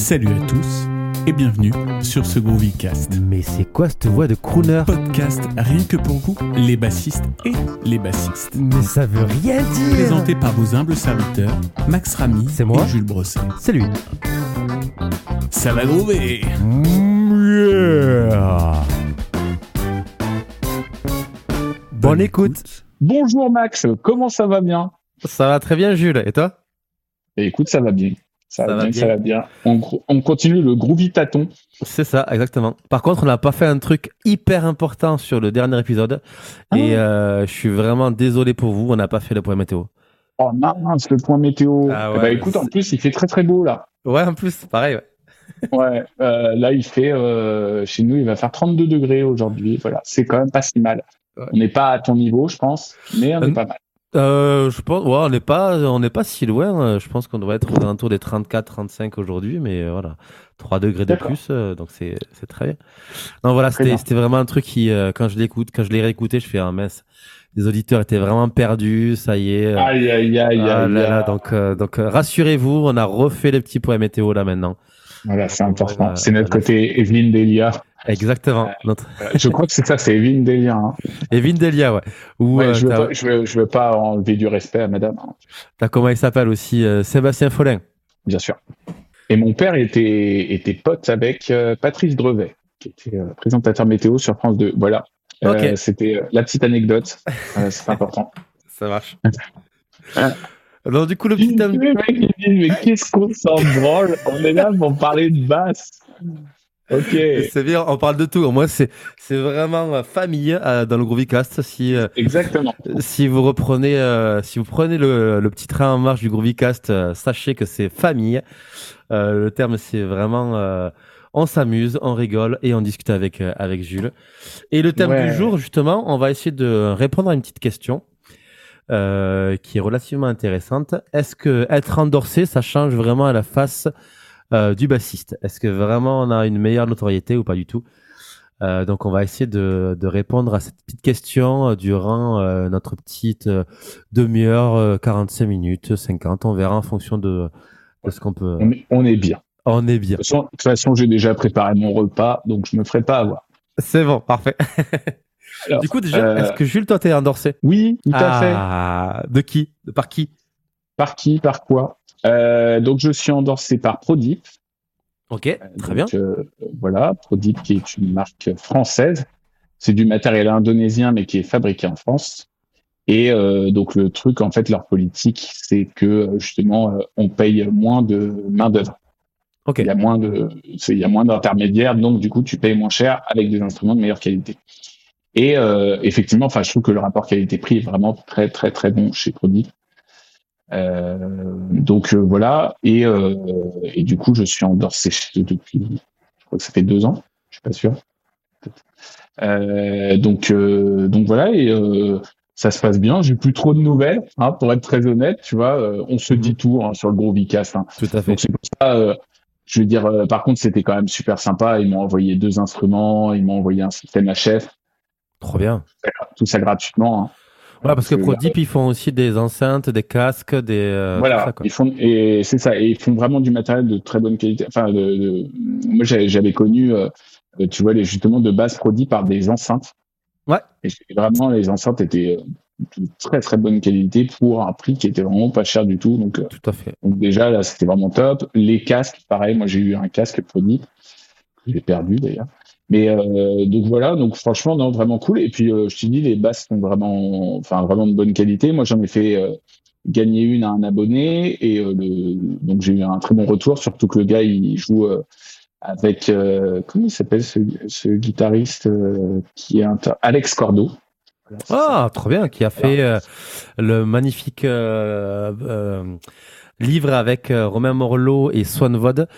Salut à tous et bienvenue sur ce Groovycast. Mais c'est quoi cette voix de crooner? Podcast rien que pour vous, les bassistes et les bassistes. Mais ça veut rien dire Présenté par vos humbles serviteurs, Max Ramy C'est moi et Jules Brosset. C'est lui. Ça va groover Yeah. Bonne écoute. Bonjour Max, comment ça va bien? Ça va très bien Jules, et toi? Écoute, ça va bien. Ça, Ça va bien, ça va bien. On, continue le groovy tâton. C'est ça, exactement. Par contre, on n'a pas fait un truc hyper important sur le dernier épisode. Et euh, je suis vraiment désolé pour vous, on n'a pas fait le point météo. Oh mince, le point météo. Ah ouais, ben, écoute, en plus, il fait très très beau là. Ouais, en plus, pareil. ouais. Ouais, euh, là, il fait, euh, chez nous, il va faire 32 degrés aujourd'hui. Voilà, c'est quand même pas si mal. Ouais. On n'est pas à ton niveau, je pense, mais on est pas mal. Euh, je pense, ouais, on n'est pas, on n'est pas si loin. euh, Je pense qu'on doit être aux alentours des 34-35 aujourd'hui, mais euh, voilà, 3 degrés de plus, euh, donc c'est, c'est très bien. Non, voilà, c'était, c'était vraiment un truc qui, euh, quand je l'écoute, quand je l'ai réécouté, je fais un mince. Les auditeurs étaient vraiment perdus, ça y est. Aïe, aïe, aïe, ah aïe. là là, donc, euh, donc rassurez-vous, on a refait les petits points météo là maintenant. Voilà, c'est important. Euh, c'est notre côté Evelyne Delia. Exactement. Notre... Euh, je crois que c'est ça, c'est Evelyne Delia. Hein. Evin Delia, ouais. Ou Ouais, euh, je, veux t'as, pas, je, veux, je veux pas enlever du respect à madame, hein, t'as comment il s'appelle aussi, euh, Sébastien Follin? bien sûr. Et mon père était, était pote avec euh, Patrice Drevet, qui était euh, présentateur météo sur France 2. Voilà. Euh, Ok. C'était euh, la petite anecdote. Euh, c'est important. Ça marche. Donc du coup, le petit thème. mais qu'est-ce qu'on s'en branle? On est là pour parler de basse. Ok. C'est bien, on parle de tout. Moi, c'est c'est vraiment euh, famille euh, dans le Groovycast. Si euh, Exactement. si vous reprenez euh, si vous prenez le, le petit train en marche du Groovycast, euh, sachez que c'est famille. Euh, le terme, c'est vraiment euh, on s'amuse, on rigole et on discute avec euh, avec Jules. Et le thème Ouais. du jour, justement, on va essayer de répondre à une petite question. Euh, qui est relativement intéressante. Est-ce que être endorsé, ça change vraiment à la face euh, du bassiste? Est-ce que vraiment on a une meilleure notoriété ou pas du tout? Euh, Donc on va essayer de, de répondre à cette petite question durant notre petite demi-heure, euh, 45 minutes, 50. On verra en fonction de, de ce qu'on peut. On est, on est bien. On est bien. De toute façon, façon, j'ai déjà préparé mon repas, donc je me ferai pas avoir. C'est bon, parfait. Alors, du coup, déjà, euh, est-ce que Jules, toi, t'es endorsé Oui, tout à fait. ah, De qui? De Par qui? Par qui? Par quoi? Euh, Donc, je suis endorsé par Prodip. Ok, très bien. Donc, euh, voilà, Prodip qui est une marque française. C'est du matériel indonésien mais qui est fabriqué en France. Et euh, donc le truc, en fait, leur politique, c'est que euh, justement, euh, on paye moins de main d'œuvre. Ok. Il y a moins de, il y a moins d'intermédiaires, donc du coup, tu payes moins cher avec des instruments de meilleure qualité. Et euh, effectivement, enfin, je trouve que le rapport qualité-prix est vraiment très très très bon chez Prodip. Euh, donc euh, voilà, et, euh, et du coup, je suis endorsé chez eux depuis, je crois que ça fait deux ans, je suis pas sûr. Euh, donc euh, donc voilà, et euh, ça se passe bien. J'ai plus trop de nouvelles, hein, pour être très honnête. Tu vois, euh, on se dit tout hein, sur le gros Vicast. Hein. Tout à fait. Donc c'est pour ça. euh, je veux dire, euh, par contre, c'était quand même super sympa. Ils m'ont envoyé deux instruments, ils m'ont envoyé un système HF, Trop bien. tout ça gratuitement. hein. Ouais, parce que Prodip, ils font aussi des enceintes, des casques, des. euh, voilà, ça, ils font et c'est ça, et ils font vraiment du matériel de très bonne qualité. Enfin, de, de- moi j'avais connu, euh, tu vois, les justement de base produits par des enceintes. Ouais. Et vraiment les enceintes étaient euh, de très très bonne qualité pour un prix qui était vraiment pas cher du tout. Donc, Tout à fait. donc déjà là c'était vraiment top. Les casques, pareil, moi j'ai eu un casque produit que j'ai perdu d'ailleurs. Mais euh, donc voilà, donc franchement non vraiment cool. Et puis euh, je te dis les basses sont vraiment, enfin vraiment de bonne qualité. Moi j'en ai fait euh, gagner une à un abonné et euh, le, donc j'ai eu un très bon retour. Surtout que le gars il joue euh, avec euh, comment il s'appelle ce, ce guitariste euh, qui est inter- Alex Cordo. Voilà, ça. Ah, trop bien, qui a fait euh, le magnifique euh, euh, livre avec Romain Morlot et Swan Vod.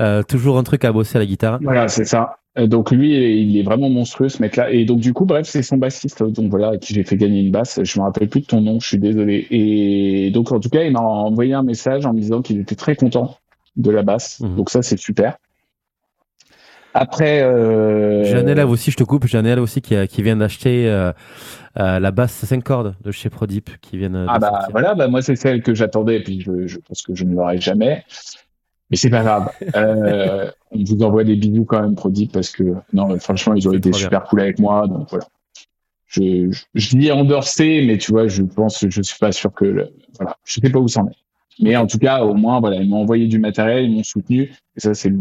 Euh, toujours un truc à bosser à la guitare. Voilà, c'est ça. Euh, Donc lui, il est vraiment monstrueux ce mec-là. Et donc du coup, bref, c'est son bassiste. Donc voilà, à qui j'ai fait gagner une basse. Je me rappelle plus de ton nom, je suis désolé. Et donc en tout cas, il m'a envoyé un message en me disant qu'il était très content de la basse. Mhm. Donc ça, c'est super. Après, euh... Élève aussi, je te coupe, élève aussi qui, vient d'acheter euh, euh, la basse 5 cordes de chez Prodip qui vient de ah bah sortir. voilà, bah moi c'est celle que j'attendais. Et puis je, je pense que je ne l'aurai jamais. Mais c'est pas grave. Euh, on vous envoie des bisous quand même, Prodigy, parce que non, franchement, ils ont été super cool avec moi. Donc voilà. Je, je, je dis endorsé, mais tu vois, je pense, je suis pas sûr que, le, voilà, je sais pas où c'en est. Mais en tout cas, au moins, voilà, ils m'ont envoyé du matériel, ils m'ont soutenu, et ça, c'est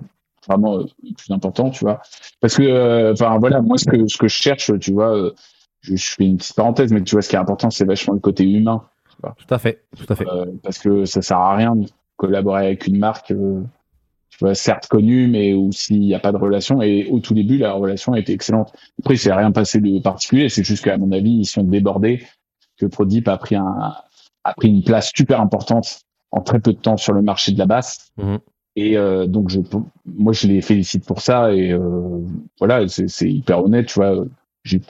vraiment euh, le plus important, tu vois. Parce que, euh, enfin, voilà, moi, ce que, ce que je cherche, tu vois, euh, je, je, fais une petite parenthèse, mais tu vois, ce qui est important, c'est vachement le côté humain. Tout à fait, tout à fait. parce que ça sert à rien collaborer avec une marque, tu vois, certes connue, mais où s'il n'y a pas de relation. Et au tout début, la relation a été excellente. Après, c'est rien passé de particulier. C'est juste qu'à mon avis, ils sont débordés, que Prodip a pris un, a pris une place super importante en très peu de temps sur le marché de la basse. Mmh. Et euh, donc, je, moi, je les félicite pour ça. Et euh, voilà, c'est hyper honnête, tu vois.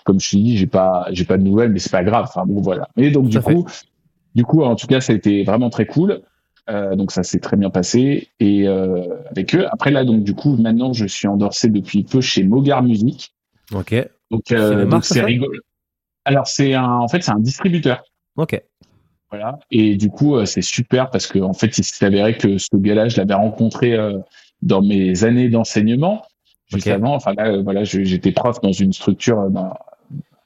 Comme je te dis, j'ai pas, j'ai pas de nouvelles, mais c'est pas grave. Enfin bon, voilà. Et donc, du coup, du coup, en tout cas, ça a été vraiment très cool. Euh, donc ça s'est très bien passé et euh, avec eux. Après là, donc du coup, maintenant, je suis endorsé depuis peu chez Mogar Music. Ok. Donc euh, c'est rigolo. Alors c'est un, en fait, c'est un distributeur. Ok. Voilà. Et du coup, euh, c'est super parce que en fait, il s'est avéré que ce gars-là, je l'avais rencontré euh, dans mes années d'enseignement. Juste Ok. avant, enfin là, voilà, j'étais prof dans une structure euh, dans-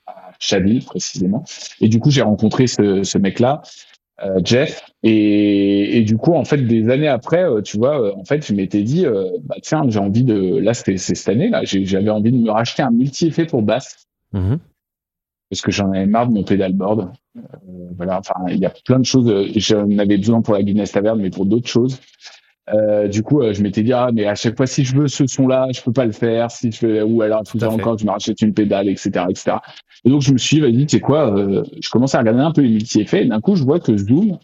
à Chaville précisément. Et du coup, j'ai rencontré ce, ce mec-là, euh, Jeff. Et, et du coup, en fait, des années après, euh, tu vois, euh, en fait, je m'étais dit, euh, bah tiens, j'ai envie de, là, c'était c'est cette année, là, j'avais envie de me racheter un multi-effet pour basse Mhm. parce que j'en avais marre de mon pédalboard. Euh, voilà, enfin, il y a plein de choses. J'en avais besoin pour la Guinness Taverne, mais pour d'autres choses. Euh, du coup, je m'étais dit, ah, mais à chaque fois, si je veux ce son-là, je peux pas le faire. Si je veux, ou alors, faudrait à fait. encore je me rachète une pédale, etc., etc. Et donc, je me suis dit, vas-y, tu sais quoi, euh, je commençais à regarder un peu les multi-effets. Et d'un coup, je vois que Zoom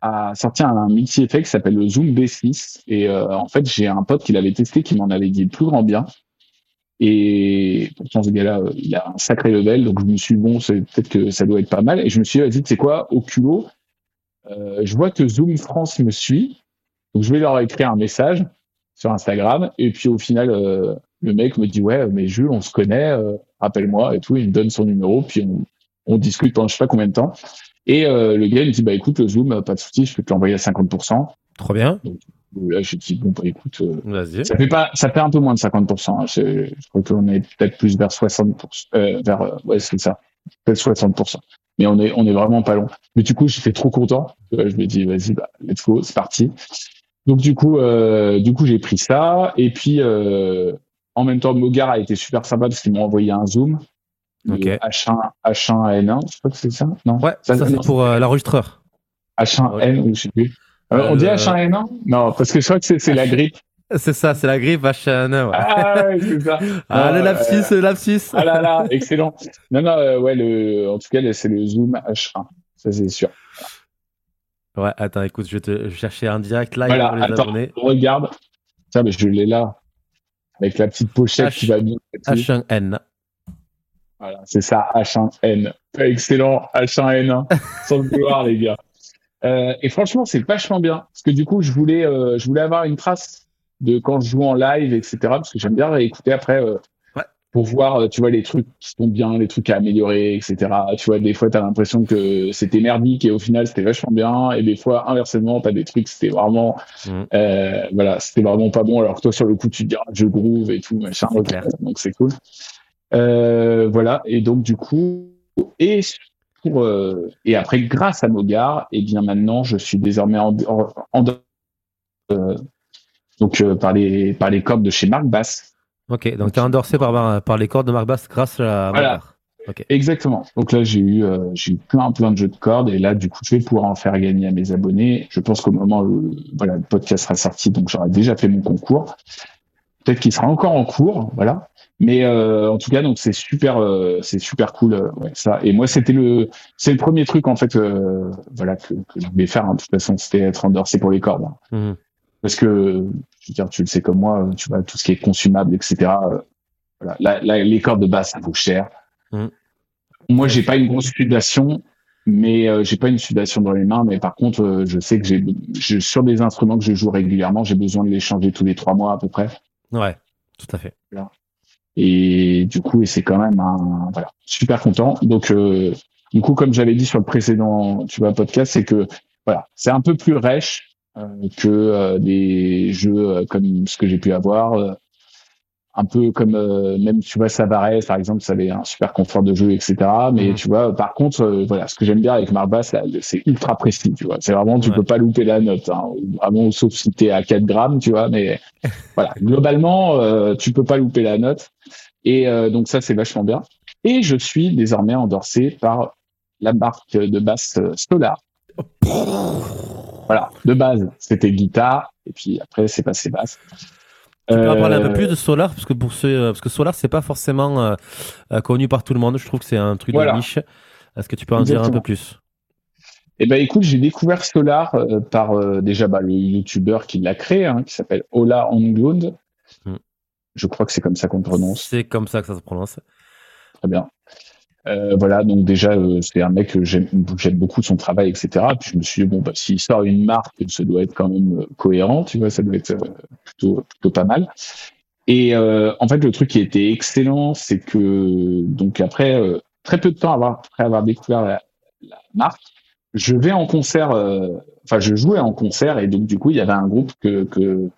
a sorti un multi-effet qui s'appelle le Zoom B6. Et euh, en fait, j'ai un pote qui l'avait testé, qui m'en avait dit le plus grand bien. Et pourtant, ce gars-là, euh, il a un sacré level. Donc, je me suis dit, bon, peut-être que ça doit être pas mal. Et je me suis dit, vas-y, tu sais quoi, au culot, euh, je vois que Zoom France me suit. Donc, je vais leur écrire un message sur Instagram. Et puis, au final, euh, le mec me dit, ouais, mais Jules, on se connaît, euh, rappelle-moi et tout. Il me donne son numéro. Puis, on, on discute pendant je sais pas combien de temps. Et euh, le gars, il me dit, bah écoute, le Zoom, euh, pas de souci, je peux te l'envoyer à 50%. Trop bien. Donc, Là, j'ai dit, bon, bah écoute, euh, ça fait pas, ça fait un peu moins de 50%. hein. Je crois qu'on est peut-être plus vers 60%. Euh, vers, euh, ouais, c'est ça. Peut-être 60%. Mais on est, on est vraiment pas loin. Mais du coup, j'étais trop content. Euh, Je me dis, vas-y, bah, let's go, c'est parti. Donc, du coup, euh, du coup, j'ai pris ça. Et puis, euh, en même temps, Mogar a été super sympa parce qu'ils m'ont envoyé un zoom. Le Ok. H1, H1N1, je crois que c'est ça? Non? Ouais, Ça, c'est pour euh, l'enregistreur. H1N, ou je sais plus. Euh, on dit Euh, H1N1? Non, parce que je crois que c'est la grippe. C'est ça, c'est la griffe H1. Ouais. Ah, ouais, c'est ça. Ah, Non, le euh, lapsus, le lapsus. Ah là là, excellent. Non, non, euh, ouais, le, en tout cas, c'est le Zoom H1. Ça, c'est sûr. Ouais, attends, écoute, je vais te chercher un direct live Voilà, pour les attends, abonnés. regarde. Tiens, mais je l'ai là. Avec la petite pochette H- qui va bien. et tout. H1N. Voilà, c'est ça, H1N. Excellent, H1N1. Sans le vouloir, les gars. Euh, et franchement, c'est vachement bien. Parce que du coup, je voulais, euh, je voulais avoir une trace de quand je joue en live, etc. Parce que j'aime bien réécouter après euh, Ouais. pour voir, euh, tu vois, les trucs qui sont bien, les trucs à améliorer, etc. Tu vois, des fois, tu as l'impression que c'était merdique et au final, c'était vachement bien. Et des fois, inversement, tu as des trucs, c'était vraiment, euh, voilà, c'était vraiment pas bon. Alors que toi, sur le coup, tu te dis, ah, je groove et tout, machin. Donc c'est cool. Euh, voilà. Et donc, du coup, et pour, euh, et après, grâce à Mogar, et bien maintenant, je suis désormais en, en, en- euh, donc euh, par les par les cordes de chez Marc Bass. Ok, donc t'es endorsé par, par les cordes de Marc Bass grâce à Voilà. Mogar. Exactement. Donc là, j'ai eu euh, j'ai eu plein plein de jeux de cordes et là, du coup, je vais pouvoir en faire gagner à mes abonnés. Je pense qu'au moment où voilà le podcast sera sorti, donc j'aurai déjà fait mon concours. Peut-être qu'il sera encore en cours, voilà. Mais euh, en tout cas, donc c'est super, euh, c'est super cool, euh, ouais, ça. Et moi, c'était le, c'est le premier truc en fait, euh, voilà, que, que je voulais faire. hein. De toute façon, c'était être endorsé pour les cordes. hein. Mhm. Parce que, je veux dire, tu le sais comme moi, tu vois, tout ce qui est consumable, etc. euh, voilà. La- la- les cordes de basse, ça vaut cher. Mhm. Moi, j'ai pas une grosse sudation, mais euh, j'ai pas une sudation dans les mains. Mais par contre, euh, je sais que j'ai, je- sur des instruments que je joue régulièrement, j'ai besoin de les changer tous les trois mois à peu près. Ouais, tout à fait. Et du coup, et c'est quand même un voilà, super content. Donc, euh, du coup, comme j'avais dit sur le précédent, tu podcast, c'est que voilà, c'est un peu plus rêche. que des jeux comme ce que j'ai pu avoir un peu comme euh, même tu vois Savarez par exemple ça avait un super confort de jeu etc mais mhm. tu vois par contre euh, voilà ce que j'aime bien avec Marbas c'est ultra précis tu vois. C'est vraiment tu peux pas louper la note hein, vraiment sauf si t'es à 4 grammes tu vois mais voilà. Globalement euh, tu peux pas louper la note. Et donc ça c'est vachement bien. Et je suis désormais endorsé par la marque de basse Solar. Voilà. De base c'était guitare et puis après c'est passé basse tu peux en parler un peu plus de Solar parce que pour ceux, euh, parce que Solar c'est pas forcément euh, euh, connu par tout le monde. Je trouve que c'est un truc de niche. Est-ce que tu peux en dire un peu plus? Eh ben écoute, j'ai découvert Solar par déjà bah, le YouTuber qui l'a créé, hein, qui s'appelle Ola Anglund. Hmm. Je crois que c'est comme ça qu'on prononce. C'est comme ça que ça se prononce. Très bien. Euh, voilà, donc déjà, euh, c'est un mec que j'aime beaucoup son travail, etc. Puis je me suis dit, bon, bah, s'il sort une marque, ça doit être quand même euh, cohérent, tu vois, ça doit être plutôt, plutôt pas mal. Et en fait, le truc qui était excellent, c'est que, donc après, très peu de temps après avoir découvert la, marque, je vais en concert, enfin, je jouais en concert, et donc, du coup, il y avait un groupe que, que,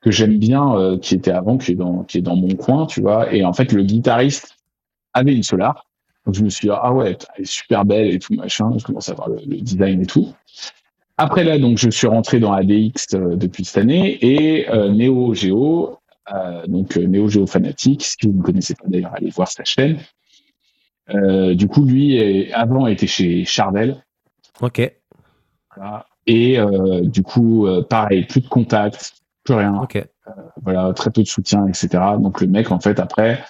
que j'aime bien, qui était avant, qui est, dans, qui est dans mon coin, tu vois, et en fait, le guitariste avait une Solar, donc je me suis dit, ah ouais, elle est super belle et tout, machin. Je commence à voir le, design et tout. Après là, donc je suis rentré dans ADX euh, depuis cette année et euh, Neo Geo, euh, donc euh, Neo Geo Fanatic, si vous ne connaissez pas d'ailleurs, allez voir sa chaîne. du coup, lui, avant était chez Charvel. Ok. Voilà. Et du coup, pareil, plus de contact, plus rien. Ok. voilà, très peu de soutien, etc. Donc le mec, en fait, après,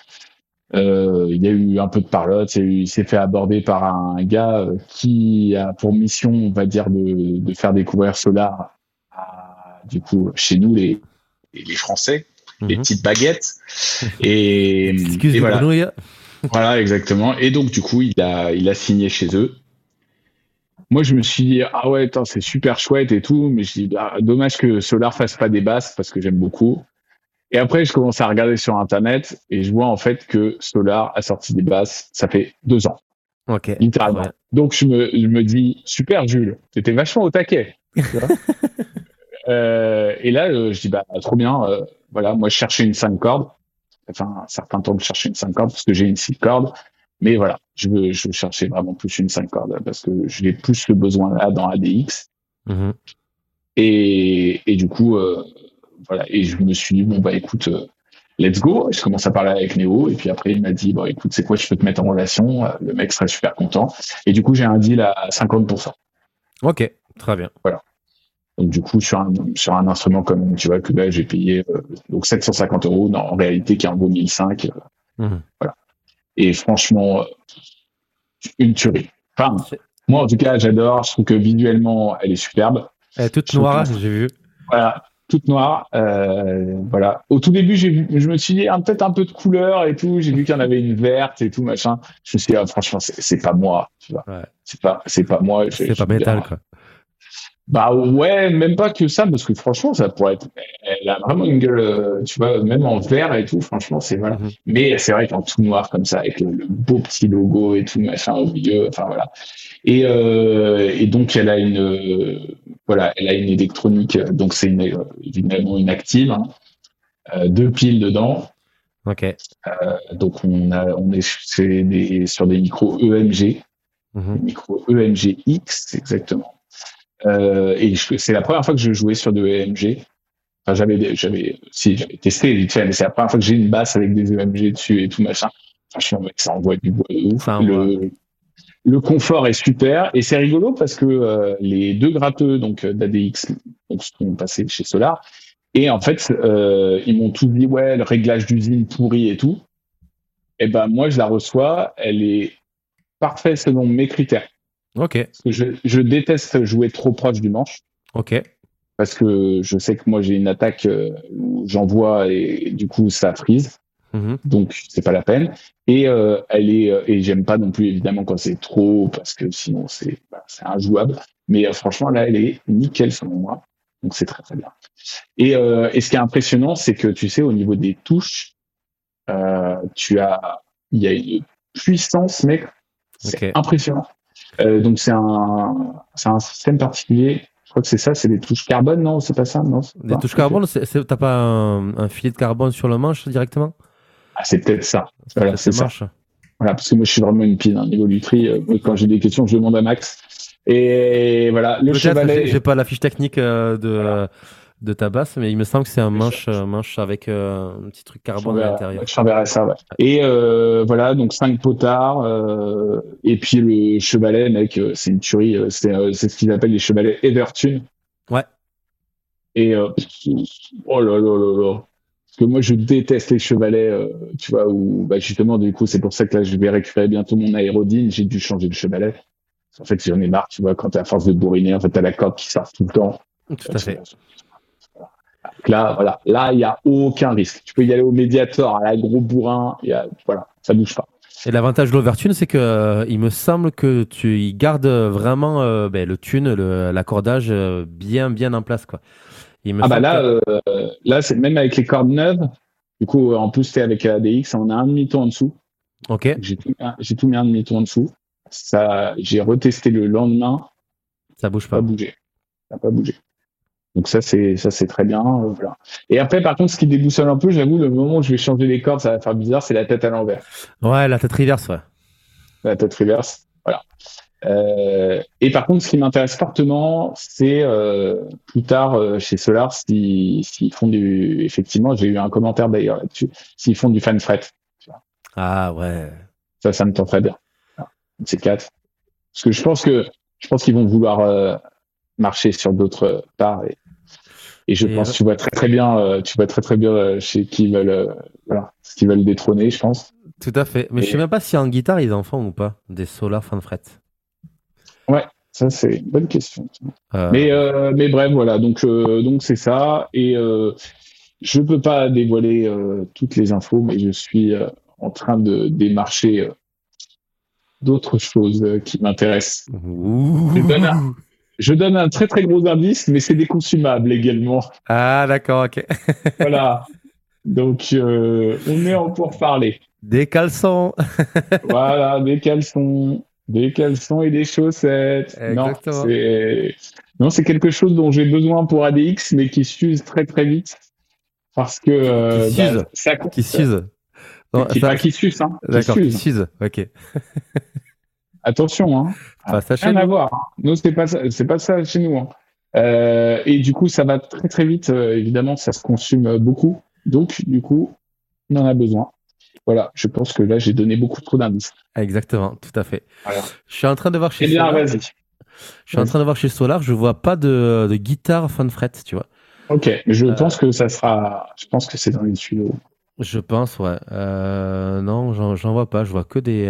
euh, il y a eu un peu de parlotte, il s'est fait aborder par un gars euh, qui a pour mission, on va dire, de, de faire découvrir Solar à, du coup, chez nous, les, les Français, les mhm. petites baguettes. Et, et voilà. voilà, exactement. Et donc, du coup, il a, il a signé chez eux. Moi, je me suis dit, ah ouais, c'est super chouette et tout, mais je dis, bah, dommage que Solar fasse pas des basses parce que j'aime beaucoup. Et après, je commence à regarder sur Internet et je vois en fait que Solar a sorti des basses, ça fait deux ans. Ok. Littéralement. Donc, je me, je me dis, super, Jules, t'étais vachement au taquet. euh, et là, euh, je dis, bah, trop bien. Euh, voilà, moi, je cherchais une 5 cordes. Enfin, un certain temps de chercher une 5 cordes parce que j'ai une 6 cordes. Mais voilà, je veux, je veux chercher vraiment plus une 5 cordes parce que j'ai plus ce besoin-là dans ADX. Mm et, et du coup, euh, voilà. Et je me suis dit, bon, bah, écoute, euh, let's go. Je commence à parler avec Néo. Et puis après, il m'a dit, bon, écoute, c'est quoi, je peux te mettre en relation? Euh, le mec serait super content. Et du coup, j'ai un deal à 50%. Ok, très bien. Voilà. Donc, du coup, sur un, sur un instrument comme, tu vois, que là, j'ai payé euh, donc 750 euros, en réalité, qui en vaut 1005. Mhm. Voilà. Et franchement, une tuerie. Enfin, moi, en tout cas, j'adore. Je trouve que visuellement, elle est superbe. Elle est toute noire, j'ai vu. Voilà toute noire. Euh, voilà. Au tout début, j'ai vu, je me suis dit ah, peut-être un peu de couleur et tout. J'ai vu qu'il y en avait une verte et tout machin. Je me suis dit ah, franchement, c'est pas moi. Tu vois. C'est pas, c'est pas moi. C'est pas métal quoi. Bah ouais, même pas que ça, parce que franchement, ça pourrait être. Elle a vraiment une gueule, euh, tu vois, même en vert et tout. Franchement, c'est voilà. Mhm. Mais c'est vrai qu'en tout noir comme ça, avec le, beau petit logo et tout machin au milieu. Enfin voilà. Et, euh, et donc elle a une, voilà, elle a une électronique. Donc c'est une, évidemment une active. Hein, euh, deux piles dedans. Ok. Euh, donc on a, on est des, sur des micros EMG, mhm. micros EMG X exactement. Euh, et c'est la première fois que je jouais sur de EMG. Enfin, j'avais, j'avais, si, j'avais testé vite fait, mais c'est la première fois que j'ai une basse avec des EMG dessus et tout machin. Franchement, mec, ça envoie du bois de ouf. Le, le, confort est super et c'est rigolo parce que euh, les deux gratteux donc d'ADX donc, sont passés chez Solar et en fait euh, ils m'ont tout dit ouais le réglage d'usine pourri et tout. Et ben moi je la reçois, elle est parfaite selon mes critères. Ok. Parce que je, je, déteste jouer trop proche du manche. Ok. Parce que je sais que moi j'ai une attaque euh, où j'envoie et, du coup ça frise. Mm-hmm. Donc c'est pas la peine. Et euh, elle est euh, et j'aime pas non plus évidemment quand c'est trop parce que sinon c'est bah, c'est injouable. Mais euh, franchement là elle est nickel selon moi. Donc c'est très très bien. Et, et ce qui est impressionnant c'est que tu sais au niveau des touches, tu as il y a une puissance mec, c'est impressionnant. Euh, donc c'est un, c'est un système particulier. crois que c'est ça, c'est des touches carbone, non C'est pas ça, non Des touches carbone, t'as pas un, filet de carbone sur le manche directement? Ah, c'est peut-être ça. Voilà, c'est ça. Voilà, parce que moi, je suis vraiment une pile, hein, niveau du tri. Euh, quand j'ai des questions, je demande à Max. Et voilà, le chevalet. J'ai pas la fiche technique euh, de de ta basse, mais il me semble que c'est un manche, euh, manche avec euh, un petit truc carbone à l'intérieur. Je t'enverrai ça, ouais. Et euh, voilà, donc cinq potards, et puis le chevalet, mec, c'est une tuerie, c'est ce qu'ils appellent les chevalets Evertune. Ouais. Et oh là là là là. Parce que moi, je déteste les chevalets, tu vois, où bah, justement, du coup, c'est pour ça que là, je vais récupérer bientôt mon aérodine, j'ai dû changer de chevalet. En fait, j'en ai marre, tu vois, quand t'es à force de bourriner, en fait, t'as la corde qui sort tout le temps. Tout à fait là, voilà, là, il n'y a aucun risque. Tu peux y aller au Mediator, à la gros bourrin, y a, voilà, ça bouge pas. Et l'avantage de l'Overtune, c'est que euh, il me semble que tu y gardes vraiment euh, ben, le tune, l'accordage euh, bien, bien en place, quoi. ah bah là, là, c'est même avec les cordes neuves. Du coup, en plus, es avec ADX, on a un demi-ton en dessous. Ok. J'ai tout, tout, mis un demi-ton en dessous. Ça, j'ai retesté le lendemain. Ça bouge pas. Ça bougé. Ça n'a pas bougé. Donc ça c'est ça c'est très bien. Euh, voilà. Et après par contre ce qui déboussole un peu, j'avoue, le moment où je vais changer les cordes, ça va faire bizarre, c'est la tête à l'envers. Ouais, la tête reverse, ouais. La tête reverse, voilà. Euh, et par contre, ce qui m'intéresse fortement, c'est euh, plus tard euh, chez Solar, s'ils font du, effectivement, j'ai eu un commentaire d'ailleurs là-dessus, s'ils font du fan fret. Ah ouais. Ça, ça me tente très bien. C'est quatre. Parce que je pense que je pense qu'ils vont vouloir euh, marcher sur d'autres parts et et je pense que tu vois très très bien, euh, tu vois très très bien euh, chez qui ils veulent, euh, voilà, ce qu'ils veulent détrôner, je pense. Tout à fait. Mais je sais même pas si en guitare ils en font ou pas des Solar Fanfret. Ouais, ça c'est une bonne question. Mais mais bref, voilà. Donc donc c'est ça et je peux pas dévoiler toutes les infos, mais je suis en train de démarcher d'autres choses qui m'intéressent. Je donne un très très gros indice, mais c'est des consumables également. Ah d'accord, ok. voilà. Donc euh, on est en pourparler. Des caleçons. voilà, des caleçons, des caleçons et des chaussettes. Exactement. Non, c'est quelque chose dont j'ai besoin pour ADX, mais qui s'use très très vite parce que euh, qui s'use. Bah, ça qui s'use. qui, pas qui s'use, hein. D'accord, qui s'use. Ok. Attention, hein. Pas ça rien à voir. Hein. Nous, c'est pas ça, c'est pas ça chez nous. Hein. Euh, et du coup, ça va très très vite. Euh, évidemment, ça se consomme beaucoup. Donc, du coup, on en a besoin. Voilà, je pense que là, j'ai donné beaucoup trop d'indices. Exactement, tout à fait. Je suis en train de voir chez eh bien, Solar. Je suis en train de voir chez Solar, je vois pas de, de guitare fanfret, tu vois. Ok, je euh, pense que ça sera. Je pense que c'est dans les tuyaux. Je pense, ouais. non, j'en vois pas. Je vois que des.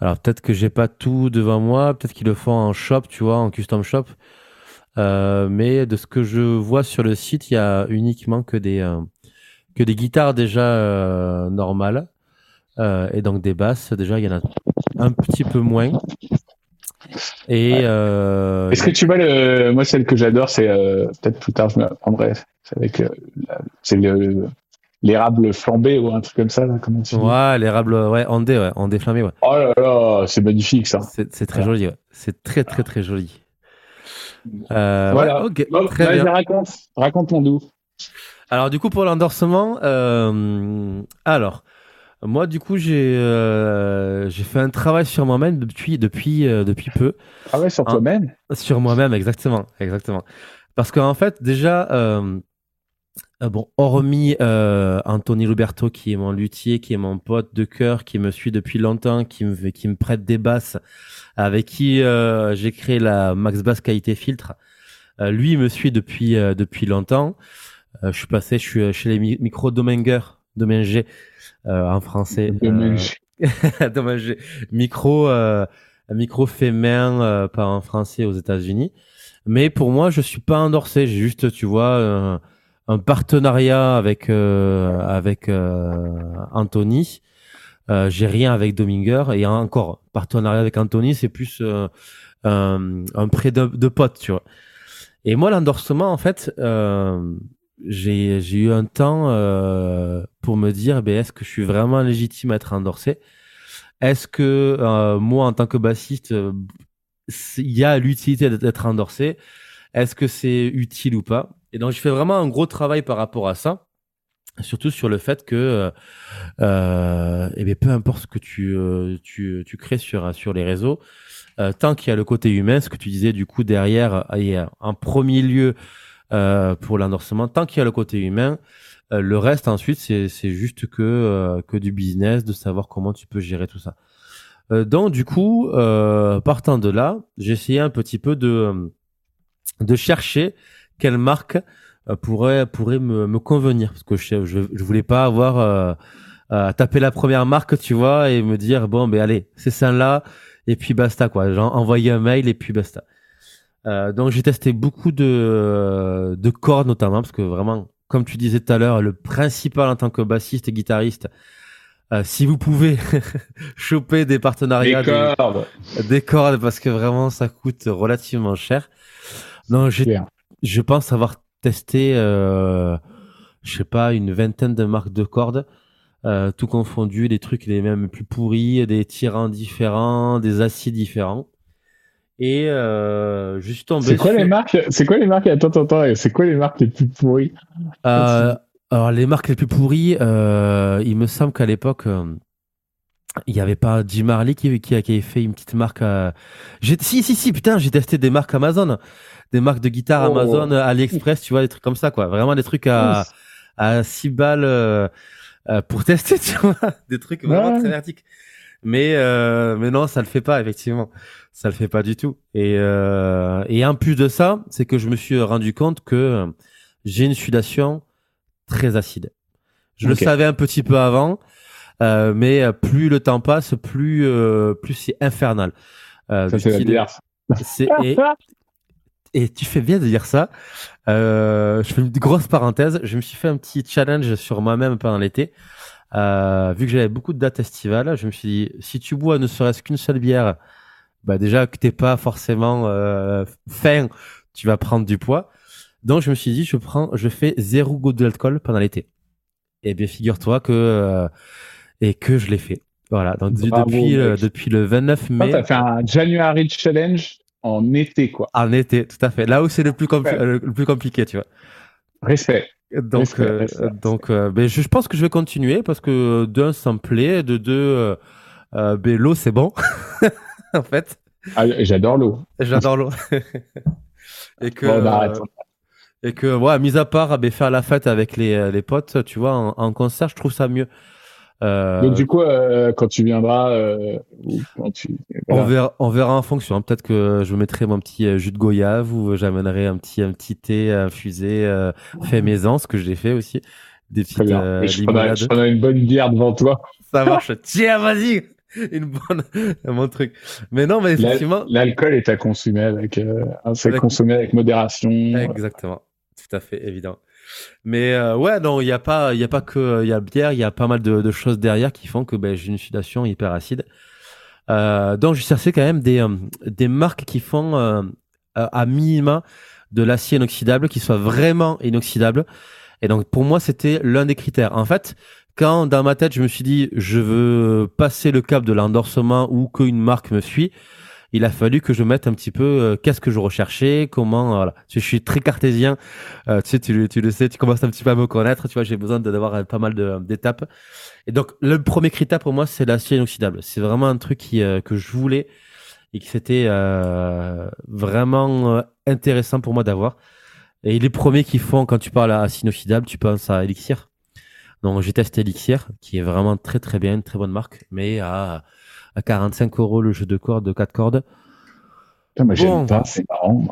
Alors peut-être que j'ai pas tout devant moi, peut-être qu'ils le font en shop, tu vois, en custom shop. Euh, mais de ce que je vois sur le site, il y a uniquement que des euh, que des guitares déjà euh, normales et donc des basses. Déjà, il y en a un petit peu moins. Et est-ce que tu vois le moi celle que j'adore, c'est peut-être plus tard je me prendrai. C'est avec c'est le l'érable flambé ou un truc comme ça, comment tu Ouais, l'érable, ouais, andé, ouais, ouais. Oh là là, c'est magnifique ça. C'est très joli, ouais. C'est très très très joli. Euh, voilà, très bien. Raconte, raconte doux. Alors du coup pour l'endorsement, euh, alors moi du coup j'ai euh, j'ai fait un travail sur moi-même depuis depuis euh, depuis peu. Travail sur toi-même. Sur moi-même exactement exactement. Parce qu'en fait déjà euh, ah bon, hormis euh, Anthony Roberto, qui est mon luthier, qui est mon pote de cœur, qui me suit depuis longtemps, qui me, qui me prête des basses, avec qui euh, j'ai créé la Max Bass Qualité Filtre. Euh, lui, il me suit depuis depuis longtemps. je suis passé, je suis chez les micros Domenger, Domenger en français. Domenger. Domenger. Micro, micro fait main, pas en français aux États-Unis. Mais pour moi, je suis pas endorsé. J'ai juste, tu vois un partenariat avec euh, avec euh, Anthony. Euh, j'ai rien avec Dominger et encore partenariat avec Anthony, c'est plus un, un prêt de, de pote, tu vois. Et moi, l'endorsement, en fait, j'ai j'ai eu un temps pour me dire, ben est-ce que je suis vraiment légitime à être endorsé? Est-ce que moi, en tant que bassiste, il y a l'utilité d'être endorsé? Est-ce que c'est utile ou pas? Et donc, je fais vraiment un gros travail par rapport à ça, surtout sur le fait que, euh, eh bien, peu importe ce que tu, euh, tu, tu crées sur, sur les réseaux, euh, tant qu'il y a le côté humain, ce que tu disais, du coup, derrière, a en premier lieu euh, pour l'endorsement, tant qu'il y a le côté humain, euh, le reste, ensuite, c'est juste que, euh, que du business, de savoir comment tu peux gérer tout ça. Euh, donc, du coup, partant de là, essayé un petit peu de, de chercher quelle marque pourrait, pourrait me, me convenir. Parce que je, je, je voulais pas avoir à taper la première marque, tu vois, et me dire, bon, ben allez, c'est celle-là, et puis basta, quoi. J'ai envoyé un mail, et puis basta. Euh, donc j'ai testé beaucoup de, de cordes notamment, parce que vraiment, comme tu disais tout à l'heure, le principal en tant que bassiste et guitariste, euh, si vous pouvez choper des partenariats, des cordes. Des, cordes, parce que vraiment ça coûte relativement cher. Non, je pense avoir testé, euh, je sais pas, une vingtaine de marques de cordes, euh, tout confondu, des trucs les mêmes plus pourris, des tirants différents, des aciers différents. Et euh, juste tombé. C'est quoi les marques C'est quoi les marques Attends, attends, C'est quoi les marques les plus pourries? Euh, Alors les marques les plus pourries, euh, il me semble qu'à l'époque, il n'y avait pas Jim Harley qui, qui, qui avait fait une petite marque. À... Si si si, putain, j'ai testé des marques Amazon, des marques de guitare oh. Amazon, AliExpress, tu vois, des trucs comme ça, quoi. Vraiment des trucs à à 6 balles euh, pour tester, tu vois, des trucs vraiment très vertiques. Mais mais non, ça le fait pas effectivement ça le fait pas du tout. Et, euh, et en plus de ça, c'est que je me suis rendu compte que j'ai une sudation très acide. Je le savais un petit peu avant, euh, mais plus le temps passe, plus euh, plus c'est infernal. Euh, ça c'est et, tu fais bien de dire ça. Euh, je fais une grosse parenthèse. Je me suis fait un petit challenge sur moi-même pendant l'été. Euh, vu que j'avais beaucoup de dates estivales, je me suis dit si tu bois ne serait-ce qu'une seule bière bah déjà que t'es pas forcément euh, fin, tu vas prendre du poids. Donc je me suis dit, je prends, je fais zéro goutte d'alcool pendant l'été. Et bien figure-toi que euh, et que je l'ai fait. Voilà. Donc depuis euh, depuis le 29 mai. T'as fait un January challenge en été quoi. En été, tout à fait. Là où c'est le plus le plus compliqué, tu vois. Respect. Donc donc ben, je, pense que je vais continuer parce que d'un ça me plaît, de deux ben, l'eau c'est bon. en fait. Ah, j'adore l'eau. J'adore l'eau. et que, bah, et que, ouais, mis à part ben, faire la fête avec les, euh, les potes, tu vois, en, concert, je trouve ça mieux. Euh... Donc du coup, euh, quand tu viendras, euh, quand tu... on, verra, on verra en fonction. Peut-être que je mettrai mon petit euh, jus de goyave ou j'amènerai un petit un petit thé infusé fait maison, ce que j'ai fait aussi. Des petites limonades. Je prendrai une bonne bière devant toi. Ça marche. Tiens, vas-y. une bonne, un bon truc. Mais non, mais effectivement. L'alcool est à consommer avec, euh, c'est consommer avec modération. Exactement. Tout à fait, évident. Mais euh, ouais, non, il n'y a pas, a pas que, il y a bière, il y a pas mal de, choses derrière qui font que ben, j'ai une sudation hyper acide. Euh, donc, je cherchais quand même des, euh, des marques qui font à minima de l'acier inoxydable qui soit vraiment inoxydable. Et donc, pour moi, c'était l'un des critères. En fait, quand dans ma tête je me suis dit je veux passer le cap de l'endorsement ou qu'une marque me suit, il a fallu que je mette un petit peu euh, qu'est-ce que je recherchais, comment voilà. Je, suis très cartésien, euh, tu sais, tu, tu, le sais, tu commences un petit peu à me connaître, tu vois, j'ai besoin d'avoir euh, pas mal d'étapes. Et donc le premier critère pour moi, c'est l'acier inoxydable. C'est vraiment un truc qui, que je voulais et qui c'était vraiment intéressant pour moi d'avoir. Et les premiers qui font quand tu parles à acier inoxydable, tu penses à Elixir. Donc j'ai testé Elixir, qui est vraiment très très bien, une très bonne marque, mais à, à 45 euros le jeu de cordes de 4 cordes. Putain, j'aime pas, c'est marrant.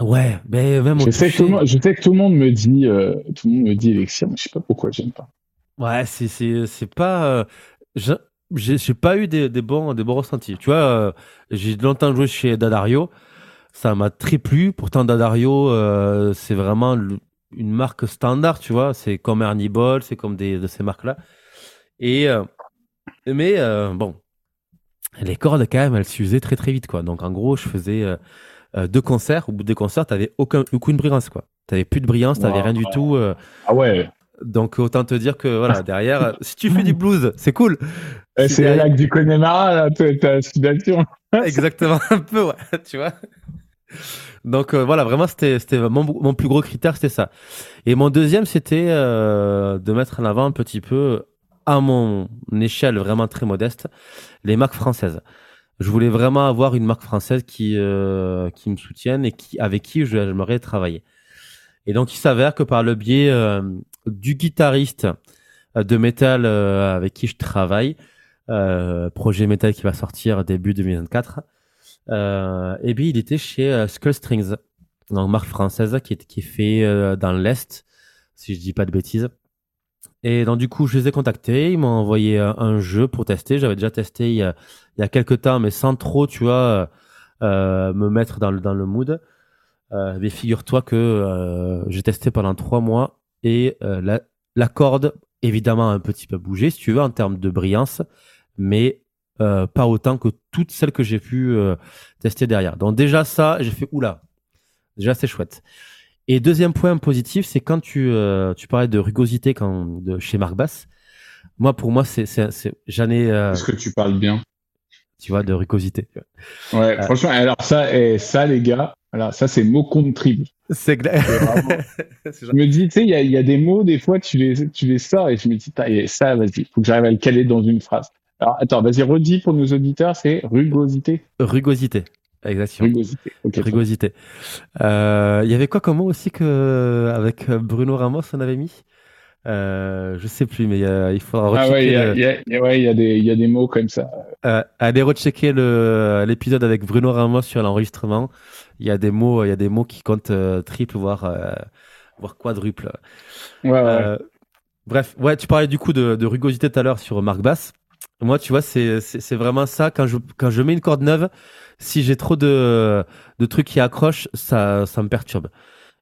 Ouais, mais même je sais, que tout le monde, je sais que tout le monde me dit, euh, tout le monde me dit Elixir, mais je sais pas pourquoi j'aime pas. Ouais, c'est c'est c'est pas. Euh, j'ai pas eu des, des, bons des bons ressentis. Tu vois, euh, j'ai longtemps joué chez Dadario, ça m'a très plu. Pourtant Dadario, c'est vraiment le, une marque standard, tu vois. C'est comme Ernie Ball, c'est comme des de ces marques-là. Et mais bon, les cordes quand même, elles s'usaient très très vite, quoi. Donc en gros, je faisais euh, deux concerts. Au bout des concerts, t'avais aucun aucune brillance, quoi. T'avais plus de brillance, t'avais rien du tout. ah ouais. Donc autant te dire que voilà derrière, si tu fais du blues, c'est cool. c'est la lac du Connemara, là, ta situation. Exactement, un peu, ouais, tu vois. Donc euh, voilà, vraiment, c'était c'était mon, mon plus gros critère, c'était ça. Et mon deuxième, c'était euh, de mettre en avant un petit peu, à mon échelle vraiment très modeste, les marques françaises. Je voulais vraiment avoir une marque française qui euh, qui me soutienne et qui avec qui j'aimerais travailler. Et donc il s'avère que par le biais euh, du guitariste euh, de métal euh, avec qui je travaille, euh, projet métal qui va sortir début 2024, euh, et bien il était chez euh, Skull Strings, donc marque française qui est, qui est fait dans l'Est, si je dis pas de bêtises. Et donc du coup je les ai contactés, ils m'ont envoyé un, un jeu pour tester, j'avais déjà testé il y, a, il y a quelques temps, mais sans trop, tu vois, euh, me mettre dans le, dans le mood. Euh, mais figure-toi que euh, j'ai testé pendant trois mois et euh, la, la corde, évidemment, a un petit peu bougé, si tu veux, en termes de brillance, mais euh, pas autant que toutes celles que j'ai pu euh, tester derrière. Donc déjà ça, j'ai fait oula, déjà c'est chouette. Et deuxième point positif, c'est quand tu, euh, tu parlais de rugosité quand, de, chez Marc Bass. Moi, pour moi, c'est, c'est, c'est- j'en ai, euh, Est-ce que tu parles bien? tu vois, de rugosité. Ouais, Euh, franchement, alors ça, et ça, les gars, alors ça, c'est mot contre tribu. C'est clair. C'est vraiment- C'est Je me dis, tu sais, il y a, il y a des mots, des fois, tu les, tu les sors et je me dis, ça, vas-y, faut que j'arrive à le caler dans une phrase. Alors, attends, vas-y, redis pour nos auditeurs, c'est rugosité. Rugosité. Exactement. Rugosité. Ok. Rugosité. Euh, Il y avait quoi comme mot aussi que avec Bruno Ramos on avait mis? Euh, Je sais plus, mais il y a- il faudra Ah rechecker. ouais, il y a, le- il y il ouais, il y il y a des mots comme ça. euh, allez rechecker le l'épisode avec Bruno Ramos sur l'enregistrement. Il y a des mots, il y a des mots qui comptent euh, triple voire euh, voire quadruple. Ouais, ouais. Bref, ouais, tu parlais du coup de, de rugosité tout à l'heure sur Marc Bass. Moi, tu vois, c'est c'est vraiment ça. Quand je quand je mets une corde neuve, si j'ai trop de de trucs qui accrochent, ça ça me perturbe.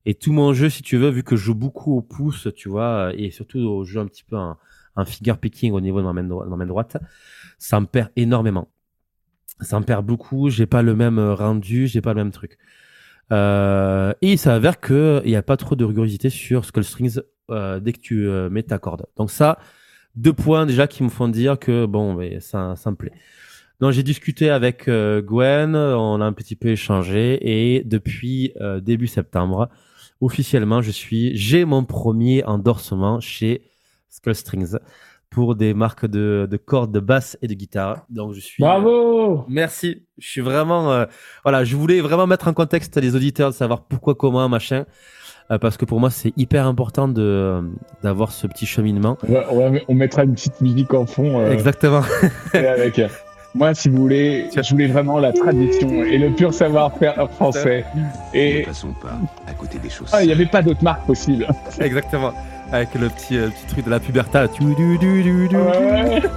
Et tout mon jeu, si tu veux, vu que je joue beaucoup au pouce, tu vois, et surtout au jeu un petit peu un, un finger picking au niveau de ma main, dro- de ma main droite, ça me perd énormément. Ça me perd beaucoup. J'ai pas le même rendu, j'ai pas le même truc. Euh, et il s'avère que il y a pas trop de rugosité sur Skull Strings euh, dès que tu euh, mets ta corde. Donc ça, deux points déjà qui me font dire que bon, mais ça, ça me plaît. Donc j'ai discuté avec euh, Gwen, on a un petit peu échangé et depuis euh, début septembre, officiellement, je suis, j'ai mon premier endorsement chez Skull Strings pour des marques de, de cordes, de basse et de guitare. Donc je suis. Bravo! Merci. Je suis vraiment, euh, voilà, je voulais vraiment mettre en contexte les auditeurs de savoir pourquoi, comment, machin, euh, parce que pour moi c'est hyper important de d'avoir ce petit cheminement. On, va- on va- on mettra une petite musique en fond. euh, Exactement. avec. euh, Moi, si vous voulez, je voulais vraiment la tradition et le pur savoir-faire français. Et Ne passons pas à côté des choses. ah, il n'y avait pas d'autre marque possible. Exactement. Avec le petit, euh, petit truc de la puberta. là. Tu- du- du- du- du- Ouais,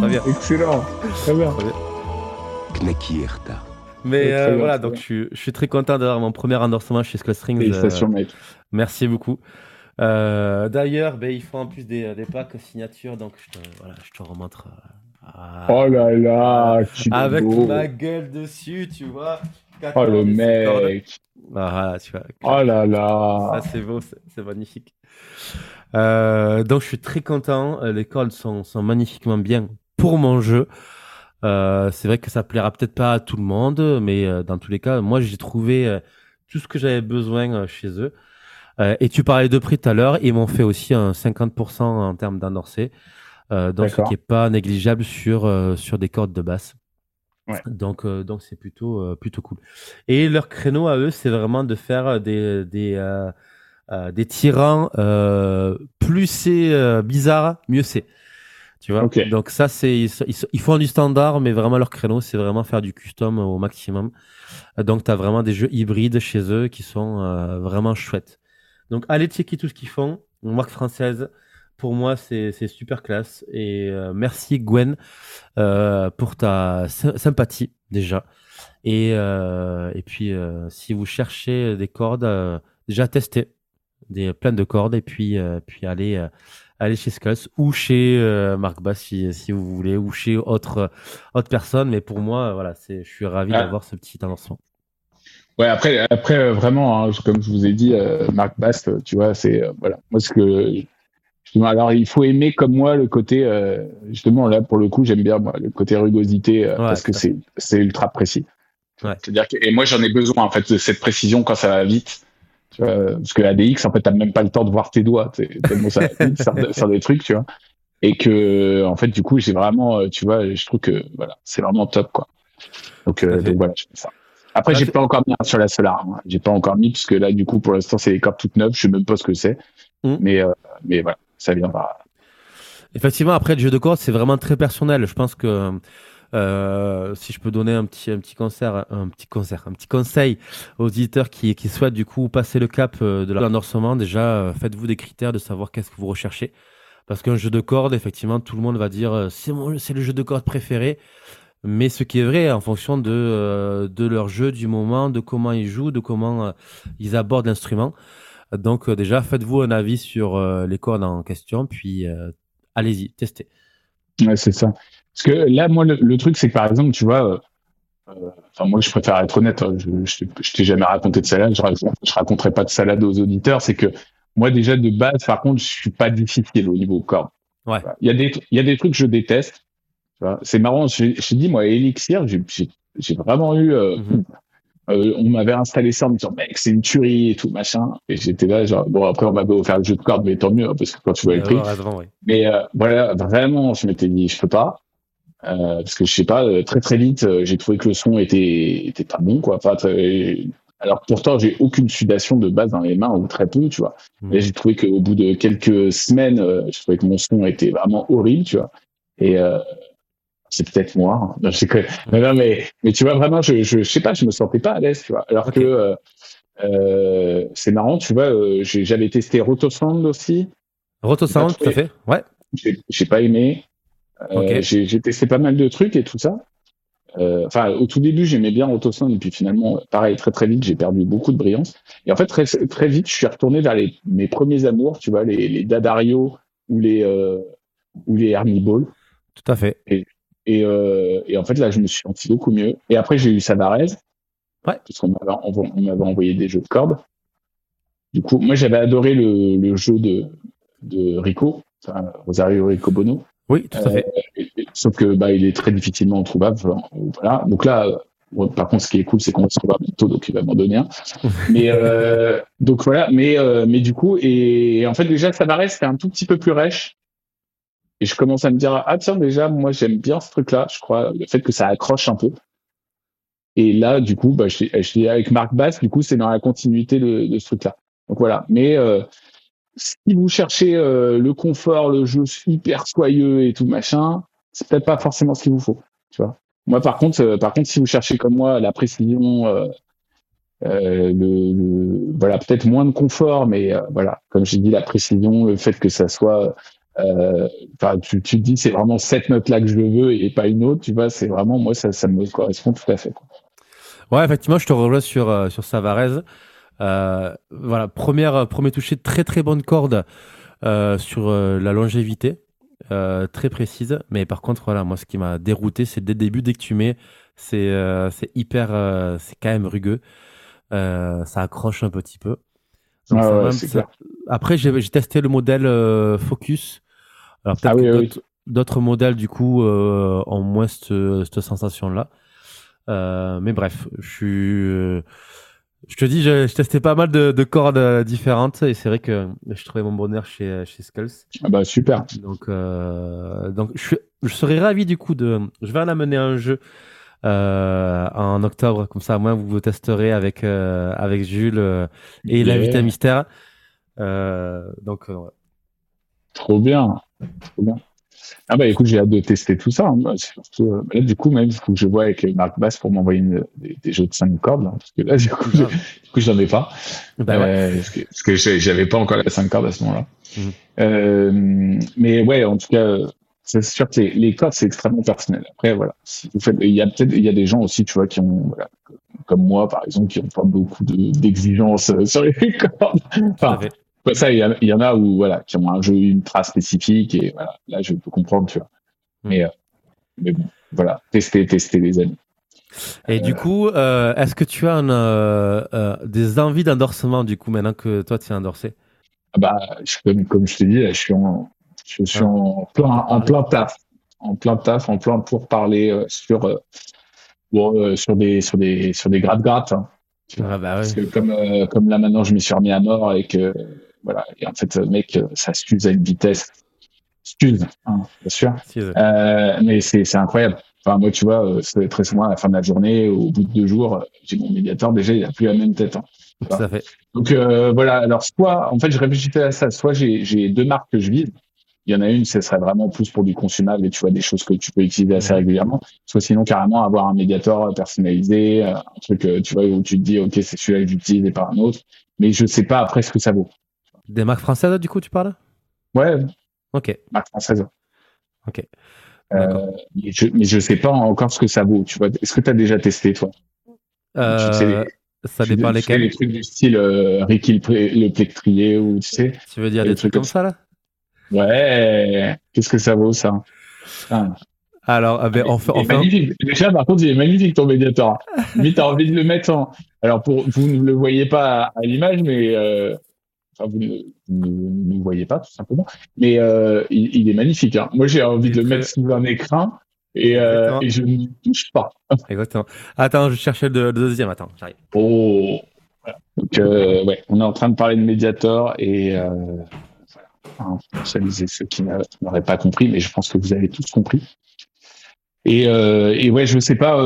Très bien. excellent. Très bien. Knekierta. Mais euh, bien, voilà, donc je suis, je suis très content d'avoir mon premier endorsement chez Skull Strings. euh, Félicitations, mec. merci beaucoup. Euh, D'ailleurs, ben, ils font en plus des, des packs signature, donc je te, voilà, je te remontre. euh, Oh là là, avec beau. ma gueule dessus, tu vois. Oh le 14 cordes. mec. Ah, voilà, tu vois. Oh là là. Ah, c'est beau, c'est magnifique. Euh, donc, je suis très content. Euh, Les cordes sont, sont magnifiquement bien pour mon jeu. Euh, c'est vrai que ça plaira peut-être pas à tout le monde, mais euh, dans tous les cas, moi, j'ai trouvé euh, tout ce que j'avais besoin euh, chez eux. Euh, et tu parlais de prix tout à l'heure, ils m'ont fait aussi un 50% en termes euh, donc ce qui est pas négligeable sur euh, sur des cordes de basse. Ouais. Donc euh, donc c'est plutôt euh, plutôt cool. Et leur créneau à eux, c'est vraiment de faire des des euh, euh, des tirants euh, plus c'est euh, bizarre, mieux c'est. Tu vois. Donc ça c'est ils, font du standard, mais vraiment leur créneau, c'est vraiment faire du custom au maximum. Donc tu as vraiment des jeux hybrides chez eux qui sont euh, vraiment chouettes. Donc allez checker tout ce qu'ils font. Une marque française, pour moi c'est super classe. Et euh, merci Gwen euh, pour ta sy- sympathie déjà. Et, et puis si vous cherchez des cordes, déjà testez des plein de cordes et puis puis allez allez chez Skulls ou chez euh, Marc Bass si, si vous voulez ou chez autre autre personne. Mais pour moi euh, voilà je suis ravi Ah. d'avoir ce petit avancement. Ouais, après, après euh, vraiment, hein, comme je vous ai dit, euh, Marc Bast, tu vois, c'est euh, voilà. Moi, ce que justement, alors il faut aimer comme moi le côté, euh, justement là pour le coup j'aime bien moi, le côté rugosité Ouais, parce que c'est c'est ultra précis. Ouais. C'est-à-dire que et moi j'en ai besoin en fait de cette précision quand ça va vite. Tu vois, parce que ADX en fait t'as même pas le temps de voir tes doigts, tellement ça faire, faire des trucs, tu vois. Et que en fait du coup j'ai vraiment, euh, tu vois, je trouve que voilà c'est vraiment top quoi. Donc, euh, donc voilà, je fais ça. Après, Ah, j'ai pas encore mis un sur la Solar. hein. J'ai pas encore mis parce que là, du coup, pour l'instant, c'est les cordes toutes neuves. Je sais même pas ce que c'est. Mhm. Mais, euh, mais voilà, ça viendra. Effectivement, après, le jeu de cordes, c'est vraiment très personnel. Je pense que euh, si je peux donner un petit, un petit concert, un petit concert, un petit conseil aux auditeurs qui, qui souhaitent du coup passer le cap euh, de l'endorsement, déjà, euh, faites-vous des critères de savoir qu'est-ce que vous recherchez. Parce qu'un jeu de cordes, effectivement, tout le monde va dire c'est c'est le jeu de cordes préféré. Mais ce qui est vrai en fonction de, de leur jeu, du moment, de comment ils jouent, de comment ils abordent l'instrument. Donc déjà, faites-vous un avis sur les cordes en question, puis allez-y, testez. Ouais, c'est ça. Parce que là, moi, le, le truc, c'est que par exemple, tu vois, euh, euh, enfin, moi, je préfère être honnête. hein, Je, je, t'ai- je t'ai jamais raconté de salade. Je, je raconterai pas de salade aux auditeurs. C'est que moi, déjà, de base, par contre, je suis pas difficile au niveau cordes. Ouais. Il y a des, il y a des trucs que je déteste. Tu vois. C'est marrant. Je, je dis, moi, Elixir, j'ai, vraiment eu, euh, Mhm. Euh, on m'avait installé ça en me disant mec c'est une tuerie et tout machin et j'étais là genre bon après on m'avait offert le jeu de cordes mais tant mieux hein, parce que quand tu vois le prix Euh, oui. mais euh, voilà vraiment je m'étais dit je peux pas euh, parce que je sais pas euh, très très vite euh, j'ai trouvé que le son était était pas bon quoi enfin très- alors pourtant j'ai aucune sudation de base dans les mains ou très peu tu vois mais j'ai trouvé qu'au bout de quelques semaines je trouvais que mon son était vraiment horrible tu vois et euh, c'est peut-être moi. hein. Non, je sais que- non, non, mais, mais tu vois, vraiment, je, je, je sais pas, je me sentais pas à l'aise, tu vois. Alors que euh, c'est marrant, tu vois, j'avais testé Rotosound aussi. Roto J'ai pas Sound, tout à fait. Ouais. J'ai j'ai pas aimé. Euh. J'ai testé pas mal de trucs et tout ça. Euh, Enfin, au tout début, j'aimais bien Rotosound, et puis finalement, pareil, très très vite, j'ai perdu beaucoup de brillance. Et en fait, très, très vite, je suis retourné vers les, mes premiers amours, tu vois, les, les Dadario ou les, euh, ou les Hermie Ball. Tout à fait. Et, euh, et en fait, là, je me suis senti beaucoup mieux. Et après, j'ai eu Savarez. Ouais. Parce qu'on m'avait on envoyé des jeux de cordes. Du coup, moi, j'avais adoré le, le jeu de, de Rico, enfin, Rosario Rico Bono. Oui, tout à fait. Et- sauf que bah, il est très difficilement trouvable. Voilà. Donc là, euh, par contre, ce qui est cool, c'est qu'on va se trouver bientôt, donc il va m'en donner un. mais euh, donc voilà. Mais euh, mais du coup, et, en fait déjà, Savarez, c'était un tout petit peu plus rêche. Et je commence à me dire ah tiens déjà, moi j'aime bien ce truc-là. Je crois le fait que ça accroche un peu. Et là, du coup, bah, je je avec Marc Bass, du coup, c'est dans la continuité de, de ce truc-là. Donc voilà. Mais euh, si vous cherchez euh, le confort, le jeu hyper soyeux et tout machin, c'est peut-être pas forcément ce qu'il vous faut. Tu vois. Moi, par contre, euh, par contre, si vous cherchez comme moi la précision, euh, le, voilà, peut-être moins de confort, mais voilà, comme j'ai dit, la précision, le fait que ça soit, enfin, tu, te dis, c'est vraiment cette note-là que je veux et pas une autre. Tu vois, c'est vraiment moi, ça, ça me correspond tout à fait. quoi. Ouais, effectivement, je te rejoins sur, sur Savarez. Euh, voilà, première, premier toucher, très très bonne corde euh, sur euh, la longévité, euh, très précise. Mais par contre, voilà, moi, ce qui m'a dérouté, c'est dès le début, dès que tu mets, c'est euh, hyper, euh, c'est quand même rugueux. Euh, ça accroche un petit peu. Donc, Ah ouais, clair. Après, j'ai testé le modèle euh, Focus. Alors peut-être Ah oui, que oui. d'autres- modèles, du coup, euh, ont moins cette, cette sensation-là. Euh, mais bref, je suis. Euh, je te dis, je, je testais pas mal de, de cordes euh, différentes et c'est vrai que je trouvais mon bonheur chez, chez Skulls. Ah bah super. Donc, euh, donc je, serais ravi du coup de. Je vais en amener un jeu euh, en octobre, comme ça, au moins vous vous testerez avec, euh, avec Jules euh, et Yeah. l'invité mystère. Euh, donc, euh, ouais. Trop bien, trop bien. Ah bah écoute, j'ai hâte de tester tout ça. hein. Surtout, euh, là, du coup, même, il faut que je vois avec Marc Bass pour m'envoyer une- des, des jeux de 5 cordes. là, parce que là, du coup, j'ai- du coup, j'en ai pas. Bah ouais. Euh, parce que, parce que j'ai- j'avais pas encore la 5 cordes à ce moment-là. Mhm. Euh, mais ouais, en tout cas, euh, c'est sûr que les, les cordes, c'est extrêmement personnel. Après, voilà. Si vous faites, il y a peut-être, il y a des gens aussi, tu vois, qui ont, voilà, comme moi, par exemple, qui ont pas beaucoup de- d'exigences euh, sur les cordes. Enfin. Ouais, ça, il y, en a- il y en a où, voilà, qui ont un jeu ultra spécifique et voilà, là, je peux comprendre, tu vois. Mais, euh, mais bon, voilà, tester, tester les amis. Et du coup, euh, est-ce que tu as un, euh, euh, des envies d'endorsement du coup maintenant que toi tu es endorsé? Ah bah, je, comme, comme je t'ai dit, là, je suis en, je suis en plein, en plein taf, en plein taf, en plein pour parler euh, sur, euh, euh, sur des, sur des, sur des gratte gratte. Hein. Ah bah Parce que comme, euh, comme là maintenant, je m'y suis remis à mort et que voilà, et en fait, mec, ça s'use à une vitesse, s'use, hein, bien sûr. Euh, Euh, mais c'est c'est incroyable. Enfin, moi, tu vois, euh, très souvent à la fin de la journée, au bout de deux jours, euh, j'ai mon médiateur déjà, il a plus la même tête. hein. tout à fait. Donc euh, voilà. Alors soit, en fait, je réfléchissais à ça. Soit j'ai j'ai deux marques que je vise. Il y en a une, ce serait vraiment plus pour du consumable et tu vois des choses que tu peux utiliser assez régulièrement. Soit sinon carrément avoir un médiateur personnalisé, euh, un truc euh, tu vois où tu te dis ok c'est celui-là que j'utilise et pas un autre. Mais je sais pas après ce que ça vaut. Des marques françaises, du coup, tu parles? Ouais, Ok. marque française. Ok. Euh, mais, je, mais je sais pas encore ce que ça vaut. Tu vois, est-ce que tu as déjà testé toi? Euh, Tu sais, les- ça Tu- dépend sais, lesquels. Les trucs du style euh, Ricky le, plectrier ou tu sais. Tu veux dire des trucs trucs comme ça, là? Ouais. Qu'est-ce que ça vaut ça? Alors, ah ben, on fait, on fait un-. Déjà, par contre, il est magnifique ton médiateur. Limite, t'as envie de le mettre en. Alors, pour vous ne le voyez pas à, à l'image, mais euh... enfin, vous ne, vous ne voyez pas tout simplement. Mais euh, il, il est magnifique. Hein. Moi, j'ai envie de le mettre sous un écran et, euh, et je ne touche pas. Exactement. Attends, je cherchais le, le deuxième. Attends, j'arrive. Oh. Voilà. Donc, euh, ouais, on est en train de parler de Mediator et euh, voilà. Et ceux qui n'a- n'auraient pas compris, mais je pense que vous avez tous compris. Et, et ouais, je sais pas.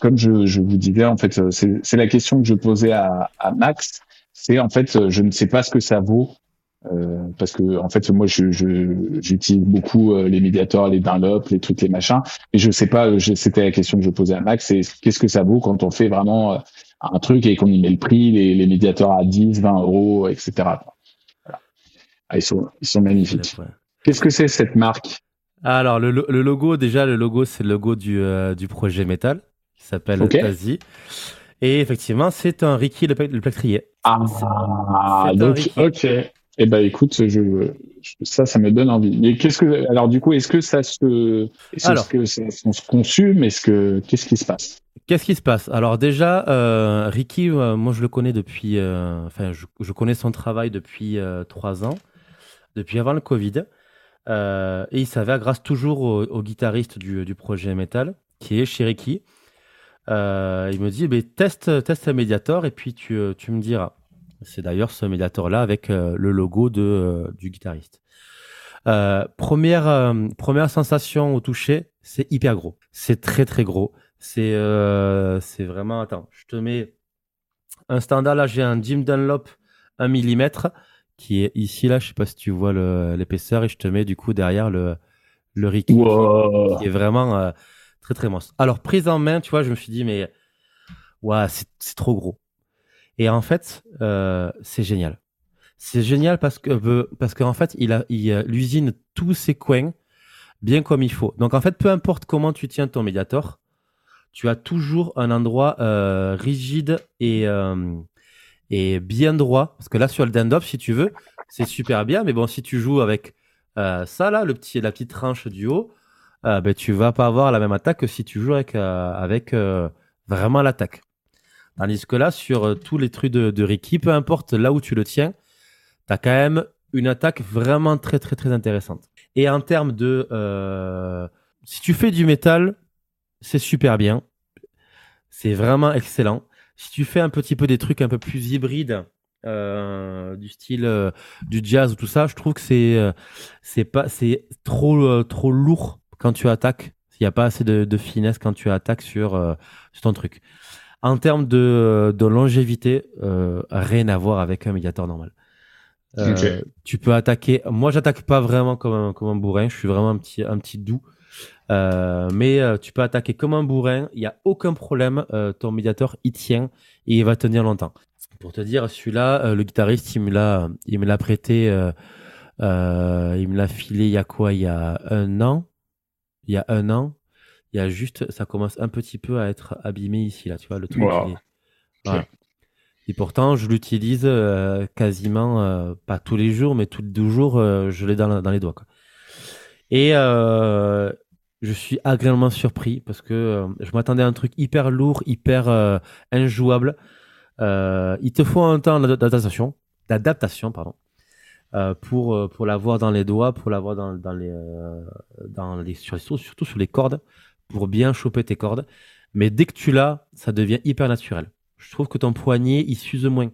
comme je, je vous disais, en fait, c'est c'est la question que je posais à, à Max. C'est en fait, euh, je ne sais pas ce que ça vaut. euh, parce que en fait moi je j'utilise beaucoup euh, les médiateurs les Dunlop les trucs les machins et je sais pas c'était la question que je posais à Max c'est qu'est-ce que ça vaut quand on fait vraiment euh, un truc et qu'on y met le prix, les, les médiateurs à 10, 20 euros, etc. Voilà. Ah, ils, sont, ils sont magnifiques. Qu'est-ce que c'est cette marque? Alors, le, lo- le logo, déjà, le logo, c'est le logo du, du projet Metal, qui s'appelle Ok. Asie. Et effectivement, c'est un Ricky le, le plectrier. Ah, donc, ok. Eh ben, écoute, je, je- ça, ça me donne envie. Mais qu'est-ce que, alors, du coup, est-ce que ça se, est-ce Alors. que ça, on se consume? Est-ce que, qu'est-ce qui se passe? Qu'est-ce qui se passe? Alors déjà, euh, Ricky, euh, moi je le connais depuis, euh, enfin je, je connais son travail depuis trois ans, depuis avant le Covid, et il s'avère grâce toujours au, au guitariste du, du projet Metal, qui est chez Ricky. Euh, il me dit, teste, teste un Mediator et puis tu, euh, tu me diras. C'est d'ailleurs ce Mediator-là avec euh, le logo de, euh, du guitariste. Première, première sensation au toucher, c'est hyper gros. C'est très très gros. C'est c'est vraiment. Attends, je te mets un standard. Là, j'ai un Jim Dunlop 1 mm qui est ici. Là, je sais pas si tu vois l'épaisseur. Et je te mets du coup derrière le, le Ricky qui- Wow. qui est vraiment très très monstre. Alors, prise en main, tu vois, je me suis dit, mais ouais, c'est trop gros. Et en fait, euh, c'est génial. C'est génial parce que euh, parce qu'en fait, il a euh, l'usine tous ses coins bien comme il faut. Donc en fait, peu importe comment tu tiens ton médiator, tu as toujours un endroit rigide et et bien droit. Parce que là, sur le Dendop, si tu veux, c'est super bien. Mais bon, si tu joues avec ça là, le petit la petite tranche du haut, euh, ben tu vas pas avoir la même attaque que si tu joues avec euh, avec euh, vraiment l'attaque. Tandis que là, sur euh, tous les trucs de, de Ricky, peu importe là où tu le tiens, tu quand même une attaque vraiment très très très intéressante. Et en termes de... si tu fais du métal, c'est super bien. C'est vraiment excellent. Si tu fais un petit peu des trucs un peu plus hybrides, du style du jazz ou tout ça, je trouve que c'est c'est pas c'est trop trop lourd quand tu attaques. Il n'y a pas assez de, de finesse quand tu attaques sur, euh, sur ton truc. En termes de, de longévité, euh, rien à voir avec un médiator normal. Euh. Tu peux attaquer. Moi, j'attaque pas vraiment comme un, comme un bourrin. Je suis vraiment un petit, un petit doux. Euh, mais euh, tu peux attaquer comme un bourrin. Il n'y a aucun problème. Euh, ton médiator, il tient et il va tenir longtemps. Pour te dire, celui-là, euh, le guitariste, il me l'a, il me l'a prêté. euh, euh, il me l'a filé il y a quoi? Il y a un an. Il y a un an. Il y a juste, ça commence un petit peu à être abîmé ici, là. Tu vois, le truc. Wow. est-. Et pourtant, je l'utilise euh, quasiment, euh, pas tous les jours, mais tous les deux jours, euh, je l'ai dans, les doigts. Quoi. Et euh, je suis agréablement surpris parce que je m'attendais à un truc hyper lourd, hyper euh, injouable. Euh, il te faut un temps d'adaptation, d'adaptation, pardon. Euh, pour euh, pour l'avoir dans les doigts, pour l'avoir dans, dans les euh, dans les sur, surtout sur les cordes, pour bien choper tes cordes. Mais dès que tu l'as, ça devient hyper naturel. Je trouve que ton poignet il s'use moins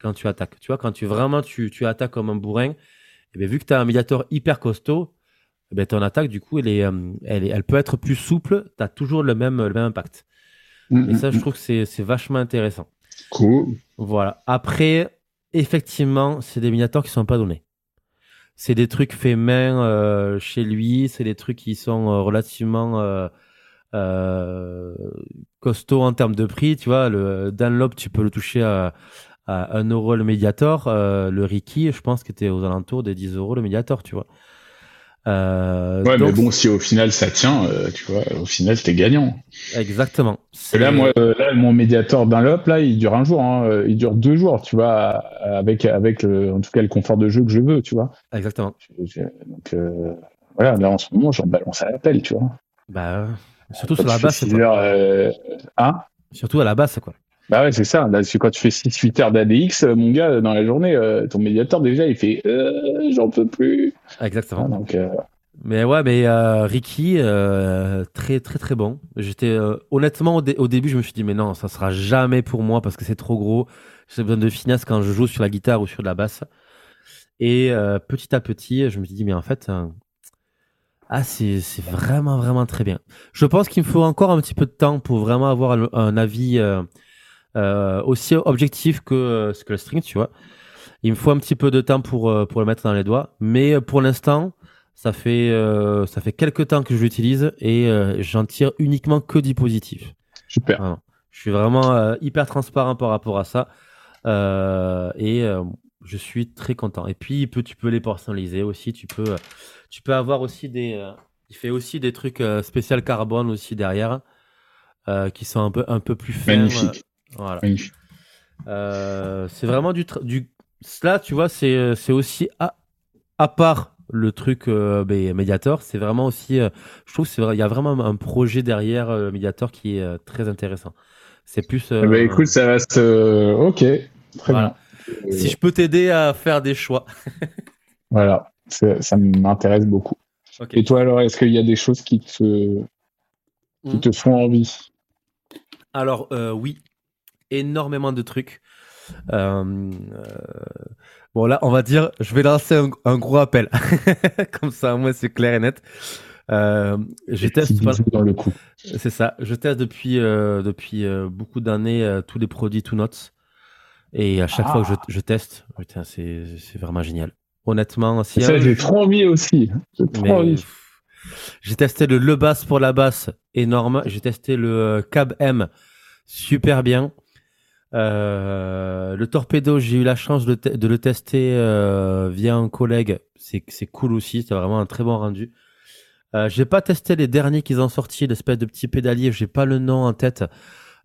quand tu attaques. Tu vois, quand tu vraiment tu, tu attaques comme un bourrin, et bien, vu que tu as un médiator hyper costaud, eh ben, ton attaque du coup elle est, elle, est- elle peut être plus souple. Tu as toujours le même le même impact. Mm, Et ça, je trouve que c'est c'est vachement intéressant. Cool. Voilà. Après, effectivement, c'est des miniatures qui sont pas donnés. C'est des trucs faits main euh, chez lui. C'est des trucs qui sont euh, relativement euh, euh, costauds en termes de prix. Tu vois, le Dunlop, tu peux le toucher à, à 1 euro le Mediator. Le Ricky, je pense qu'il était aux alentours des 10 euros le Mediator, tu vois. Euh, Ouais, mais bon, si au final ça tient, euh, tu vois, au final t'es gagnant. Exactement. Et là, moi, euh, là, mon médiator Dunlop, là, il dure un jour, hein, il dure deux jours, tu vois, avec, avec le, en tout cas le confort de jeu que je veux, tu vois. Exactement. Donc, voilà, là, en ce moment, j'en balance à l'appel, tu vois. Bah, surtout Quand sur la basse, heures, hein? Surtout à la basse, quoi. Bah ouais, c'est ça. Là, c'est quand tu fais 6-8 heures d'ADX, euh, mon gars, dans la journée, euh, ton médiator, déjà, il fait euh, j'en peux plus. Exactement. Ah, donc, Mais ouais, mais euh, Ricky, euh, très très très bon. J'étais euh, honnêtement au, dé- au début, je me suis dit mais non, ça sera jamais pour moi parce que c'est trop gros. J'ai besoin de finesse quand je joue sur la guitare ou sur de la basse. Et petit à petit, je me suis dit mais en fait, euh, ah c'est vraiment vraiment très bien. Je pense qu'il me faut encore un petit peu de temps pour vraiment avoir un, un avis aussi objectif que euh, que le string, tu vois. Il me faut un petit peu de temps pour euh, pour le mettre dans les doigts, mais euh, pour l'instant. Ça fait, euh, ça fait quelques temps que je l'utilise et euh, j'en tire uniquement que du positif. super. Je suis vraiment euh, hyper transparent par rapport à ça euh, et euh, je suis très content. Et puis peut, tu peux les personnaliser aussi. Tu peux, euh, tu peux avoir aussi des. euh, il fait aussi des trucs euh, spécial carbone aussi derrière euh, qui sont un peu, un peu plus fins. Magnifique. Voilà. Euh, c'est vraiment du, du. Cela, tu vois, c'est euh, c'est aussi à, à part le truc euh, Mediator, c'est vraiment aussi. euh, je trouve qu'il y a vraiment un projet derrière Mediator qui est très intéressant. C'est plus. ben, écoute, ça se. Ok, très Voilà. bien. si je peux t'aider à faire des choix. Voilà, ça, m'intéresse beaucoup. Ok. Et toi, alors, est-ce qu'il y a des choses qui te, qui Mhm. te font envie? Alors euh, oui, énormément de trucs. Euh, euh, bon là, on va dire, je vais lancer un, un gros appel. Comme ça, moi, c'est clair et net. Euh, je teste pas- dans le. C'est ça. Je teste depuis, euh, depuis euh, beaucoup d'années euh, tous les produits Two Notes. Et à chaque Ah. fois que je, je teste, putain, c'est c'est vraiment génial. Honnêtement, si Ça, un- j'ai trop envie aussi. J'ai trop mais, envie. pff, j'ai testé le Le Bass pour la basse, énorme. J'ai testé le Cab M, super bien. Euh, le Torpedo, j'ai eu la chance de, le tester euh, via un collègue. C'est cool aussi, c'est vraiment un très bon rendu. Euh, j'ai pas testé les derniers qu'ils ont sortis, l'espèce de petit pédalier. J'ai pas le nom en tête.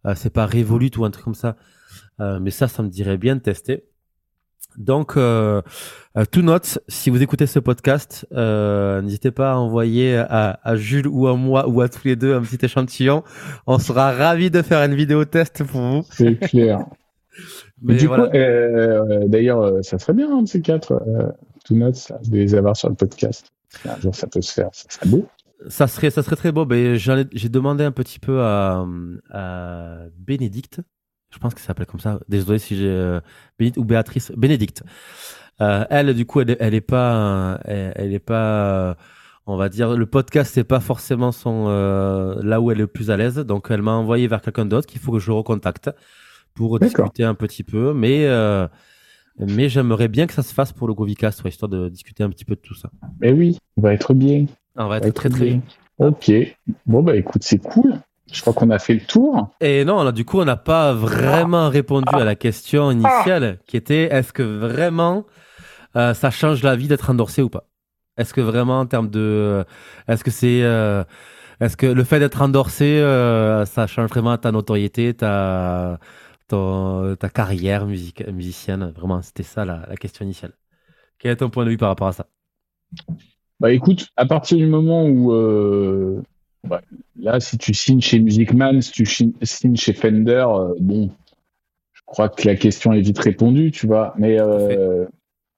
Euh, c'est pas Revolut ou un truc comme ça. Mais ça, ça me dirait bien de tester. Donc, euh, euh, tout note, si vous écoutez ce podcast, euh, n'hésitez pas à envoyer à, à Jules ou à moi ou à tous les deux un petit échantillon. On sera ravis de faire une vidéo test pour vous. C'est clair. Mais Mais du voilà. coup, euh, d'ailleurs, euh, ça serait bien, de ces quatre, euh, tout note, ça, de les avoir sur le podcast. Un jour, ça peut se faire, ça serait beau. Ça serait, ça serait très beau. J'ai demandé un petit peu à, à Bénédicte. Je pense que ça s'appelle comme ça. Désolé si j'ai euh, Bénédicte ou Béatrice. Bénédicte. Euh, elle, du coup, elle, elle est pas, elle, elle est pas, euh, on va dire, le podcast c'est pas forcément son euh, là où elle est le plus à l'aise. Donc, elle m'a envoyé vers quelqu'un d'autre qu'il faut que je recontacte pour discuter un petit peu. Mais euh, mais j'aimerais bien que ça se fasse pour le Govicast, ouais, histoire de discuter un petit peu de tout ça. Mais oui, on va être bien. On va On va être très très bien. Ok. Bon, bah écoute, c'est cool. Je crois qu'on a fait le tour. Et non, là, du coup, on n'a pas vraiment répondu à la question initiale qui était est-ce que vraiment euh, ça change la vie d'être endorsé ou pas? Est-ce que vraiment en termes de. Est-ce que c'est. euh, est-ce que le fait d'être endorsé, euh, ça change vraiment ta notoriété, ta, ton- ta carrière musique, musicienne? Vraiment, c'était ça la, la question initiale. Quel est ton point de vue par rapport à ça? Bah écoute, à partir du moment où là, si tu signes chez Music Man, si tu signes chez Fender, euh, bon, je crois que la question est vite répondue, tu vois. Mais euh,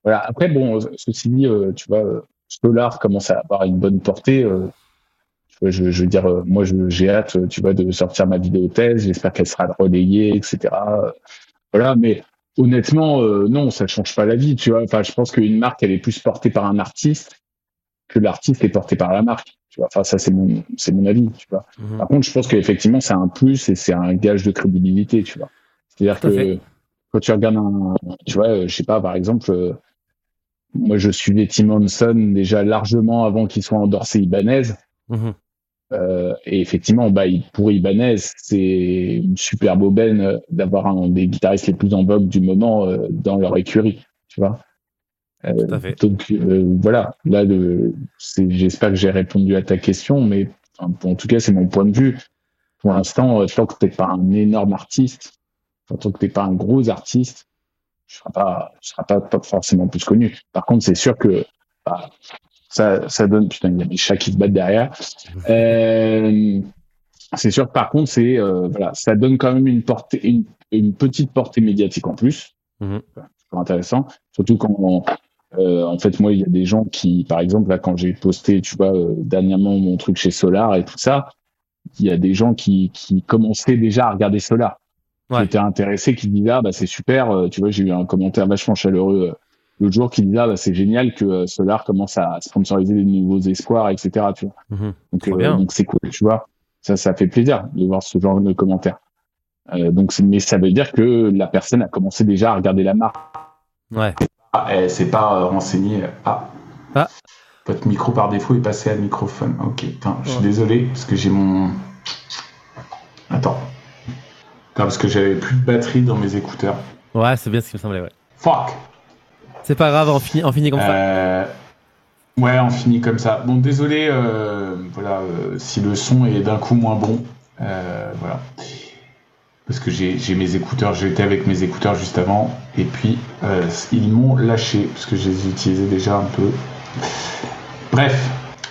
voilà. Après, bon, ceci dit, euh, tu vois, Solar commence à avoir une bonne portée. tu vois, je, je veux dire, moi, j'ai hâte, tu vois, de sortir ma vidéo thèse. J'espère qu'elle sera relayée, etc. Voilà, mais honnêtement, non, ça change pas la vie, tu vois. Enfin, je pense qu'une marque, elle est plus portée par un artiste que l'artiste est porté par la marque. Tu vois. Enfin, ça, c'est mon, c'est mon avis, tu vois. Mhm. Par contre, je pense qu'effectivement, c'est un plus et c'est un gage de crédibilité, tu vois. C'est-à-dire que fait. quand tu regardes un, tu vois, euh, je sais pas, par exemple, euh, moi, je suivais Tim Hanson déjà largement avant qu'il soit endorsé Ibanez. Mhm. Euh, et effectivement, bah, pour Ibanez, c'est une superbe aubaine d'avoir un des guitaristes les plus en vogue du moment euh, dans leur écurie, tu vois. Euh, Tout à fait. donc euh, voilà, là, j'espère que j'ai répondu à ta question, mais enfin, en tout cas, c'est mon point de vue. Pour l'instant, euh, tant que t'es pas un énorme artiste, tant que t'es pas un gros artiste, tu seras pas, pas, pas forcément plus connu. Par contre, c'est sûr que bah, ça, ça donne. Putain, il y a des chats qui se battent derrière. Euh, c'est sûr par contre, c'est euh, voilà, ça donne quand même une portée, une, une petite portée médiatique en plus. Mhm. C'est intéressant, surtout quand euh, en fait moi il y a des gens qui, par exemple là quand j'ai posté, tu vois, euh, dernièrement mon truc chez Solar et tout ça, il y a des gens qui qui commençaient déjà à regarder Solar, Ouais. qui étaient intéressés, qui disaient ah bah c'est super, euh, tu vois, j'ai eu un commentaire vachement chaleureux. euh, L'autre jour, qui disait ah, bah, c'est génial que euh, Solar commence à sponsoriser des nouveaux espoirs, etc. Tu vois. Mhm. Donc, c'est cool, tu vois. Ça, ça fait plaisir de voir ce genre de commentaires. Euh, donc, mais ça veut dire que la personne a commencé déjà à regarder la marque. Ouais. Ah, elle s'est pas euh, renseignée. Ah. Ah. Votre micro par défaut est passé à microphone. Ok, Attends, je suis Ouais. désolé parce que j'ai mon. Attends. Attends, parce que j'avais plus de batterie dans mes écouteurs. Ouais, c'est bien ce qui me semblait, ouais. Fuck! C'est pas grave, on finit, on finit comme ça. Euh, Ouais, on finit comme ça. Bon, désolé, euh, voilà, euh, si le son est d'un coup moins bon, voilà. Parce que j'ai mes écouteurs, j'étais avec mes écouteurs juste avant, et puis euh, ils m'ont lâché, parce que je les utilisais déjà un peu. Bref,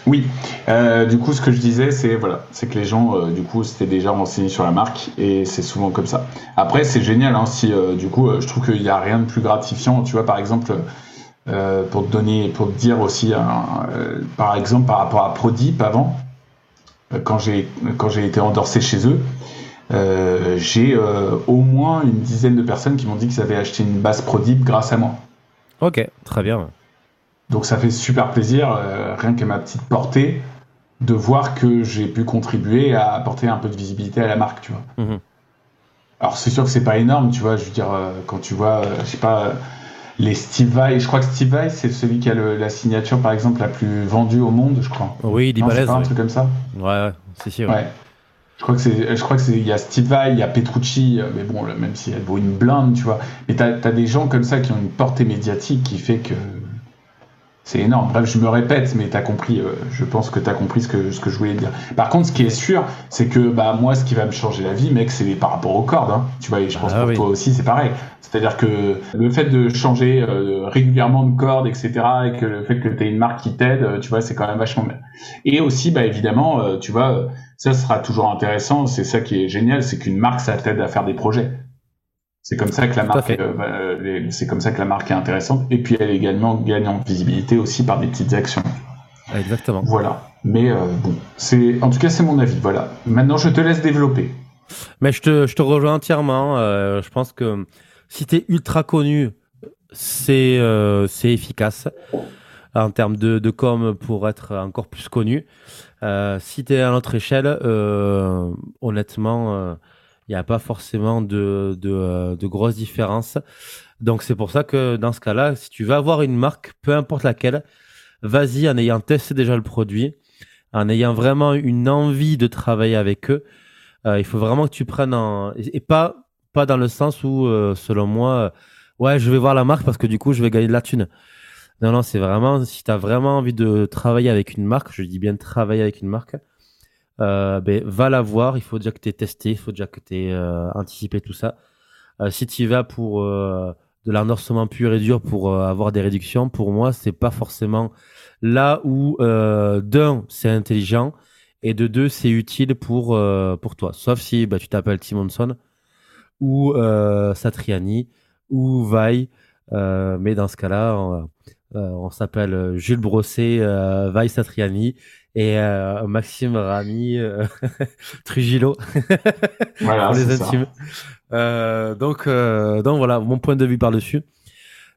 oui. Euh, du coup, ce que je disais, c'est voilà, c'est que les gens, euh, du coup, s'étaient déjà renseignés sur la marque, et c'est souvent comme ça. Après, c'est génial, hein, si du coup, je trouve qu'il n'y a rien de plus gratifiant. Tu vois, par exemple, pour te donner, pour te dire aussi, par exemple, par rapport à Prodip avant, quand j'ai été endorsé chez eux, euh, j'ai euh, au moins une dizaine de personnes qui m'ont dit qu'ils avaient acheté une base Prodip grâce à moi. Ok, très bien. Donc ça fait super plaisir, euh, rien qu'à ma petite portée, de voir que j'ai pu contribuer à apporter un peu de visibilité à la marque, tu vois. Mhm. Alors c'est sûr que c'est pas énorme, tu vois, je veux dire, quand tu vois, je sais pas, les Steve Vai, je crois que Steve Vai, c'est celui qui a le- la signature, par exemple, la plus vendue au monde, je crois. Oui, il est Non, c'est balèze. pas un Ouais, truc comme ça ouais, ouais, c'est sûr. Ouais. Je crois que c'est, je crois que c'est, il y a Steve Vai, il y a Petrucci, euh, mais bon, même si elle vaut une blinde, tu vois. Mais t'as, t'as des gens comme ça qui ont une portée médiatique qui fait que c'est énorme. Bref, je me répète, mais t'as compris, euh, je pense que t'as compris ce que, ce que je voulais dire. Par contre, ce qui est sûr, c'est que, bah, moi, ce qui va me changer la vie, mec, c'est par rapport aux cordes, hein. Tu vois, et je pense Ah pour oui. toi aussi, c'est pareil. C'est-à-dire que le fait de changer euh, régulièrement de cordes, etc., et que le fait que tu aies une marque qui t'aide, euh, tu vois, c'est quand même vachement bien. Et aussi, bah, évidemment, euh, tu vois, euh, ça sera toujours intéressant. C'est ça qui est génial, c'est qu'une marque, ça t'aide à faire des projets. C'est comme ça que la marque, fait. euh, va- les- c'est comme ça que la marque est intéressante. Et puis elle également gagne en visibilité aussi par des petites actions. Exactement. Voilà. Mais euh, bon, c'est, en tout cas, c'est mon avis. Voilà. Maintenant, je te laisse développer. Mais je te, je te rejoins entièrement. euh, je pense que si tu es ultra connu, c'est euh, c'est efficace en termes de, de com pour être encore plus connu. Si tu es à notre échelle, honnêtement, il n'y a pas forcément de, de, euh, de grosses différences. Donc c'est pour ça que dans ce cas-là, si tu veux avoir une marque, peu importe laquelle, vas-y en ayant testé déjà le produit, en ayant vraiment une envie de travailler avec eux. Euh, il faut vraiment que tu prennes en... et pas pas dans le sens où euh, selon moi ouais je vais voir la marque parce que du coup je vais gagner de la thune non non c'est vraiment si tu as vraiment envie de travailler avec une marque je dis bien travailler avec une marque euh, ben, va la voir il faut déjà que tu aies testé il faut déjà que tu aies euh, anticipé tout ça Euh, si tu vas pour euh, de l'endorsement pur et dur pour euh, avoir des réductions pour moi c'est pas forcément là où euh, d'un c'est intelligent et de deux, c'est utile pour, pour toi. Sauf si bah, tu t'appelles Timonson ou Satriani ou Vai Euh, mais dans ce cas-là, on, on s'appelle Jules Brosset, euh, Vai Satriani et euh, Maxime Rami euh, Trujillo Voilà, pour les c'est ça. intimes. Euh, donc, euh, donc voilà, mon point de vue par-dessus.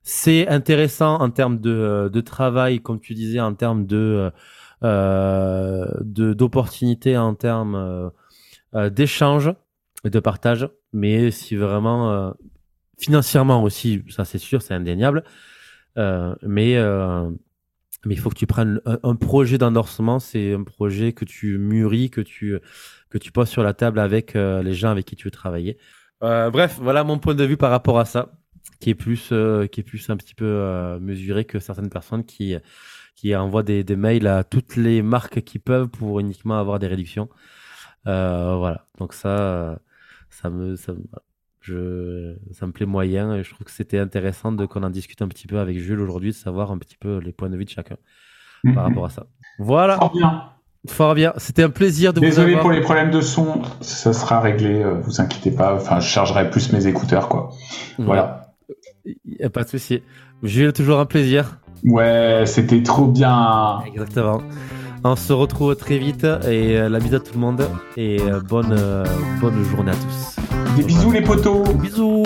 C'est intéressant en termes de, de travail, comme tu disais, en termes de euh, de- d'opportunités, en termes euh, euh, d'échange et de partage. Mais si vraiment euh, financièrement aussi, ça c'est sûr, c'est indéniable. Euh, mais euh, mais il faut que tu prennes un, projet d'endorsement, c'est un projet que tu mûris, que tu que tu poses sur la table avec euh, les gens avec qui tu veux travailler. Euh, bref, voilà mon point de vue par rapport à ça, qui est plus euh, qui est plus un petit peu euh, mesuré que certaines personnes qui qui envoient des, des mails à toutes les marques qui peuvent pour uniquement avoir des réductions. Euh, voilà, donc ça, ça me, ça me, je, ça me plaît moyen et je trouve que c'était intéressant de qu'on en discute un petit peu avec Jules aujourd'hui, de savoir un petit peu les points de vue de chacun Mhm. par rapport à ça. Voilà, Fort bien. fort bien. C'était un plaisir de vous Désolé avoir. pour les problèmes de son, ça sera réglé, euh, vous inquiétez pas. Enfin, je chargerai plus mes écouteurs, quoi. Voilà. Y a pas de souci. Jules, toujours un plaisir. Ouais, c'était trop bien. Exactement. On se retrouve très vite et euh, la bise à tout le monde et euh, euh, bonne, journée à tous. Des bisous les potos. Bisous.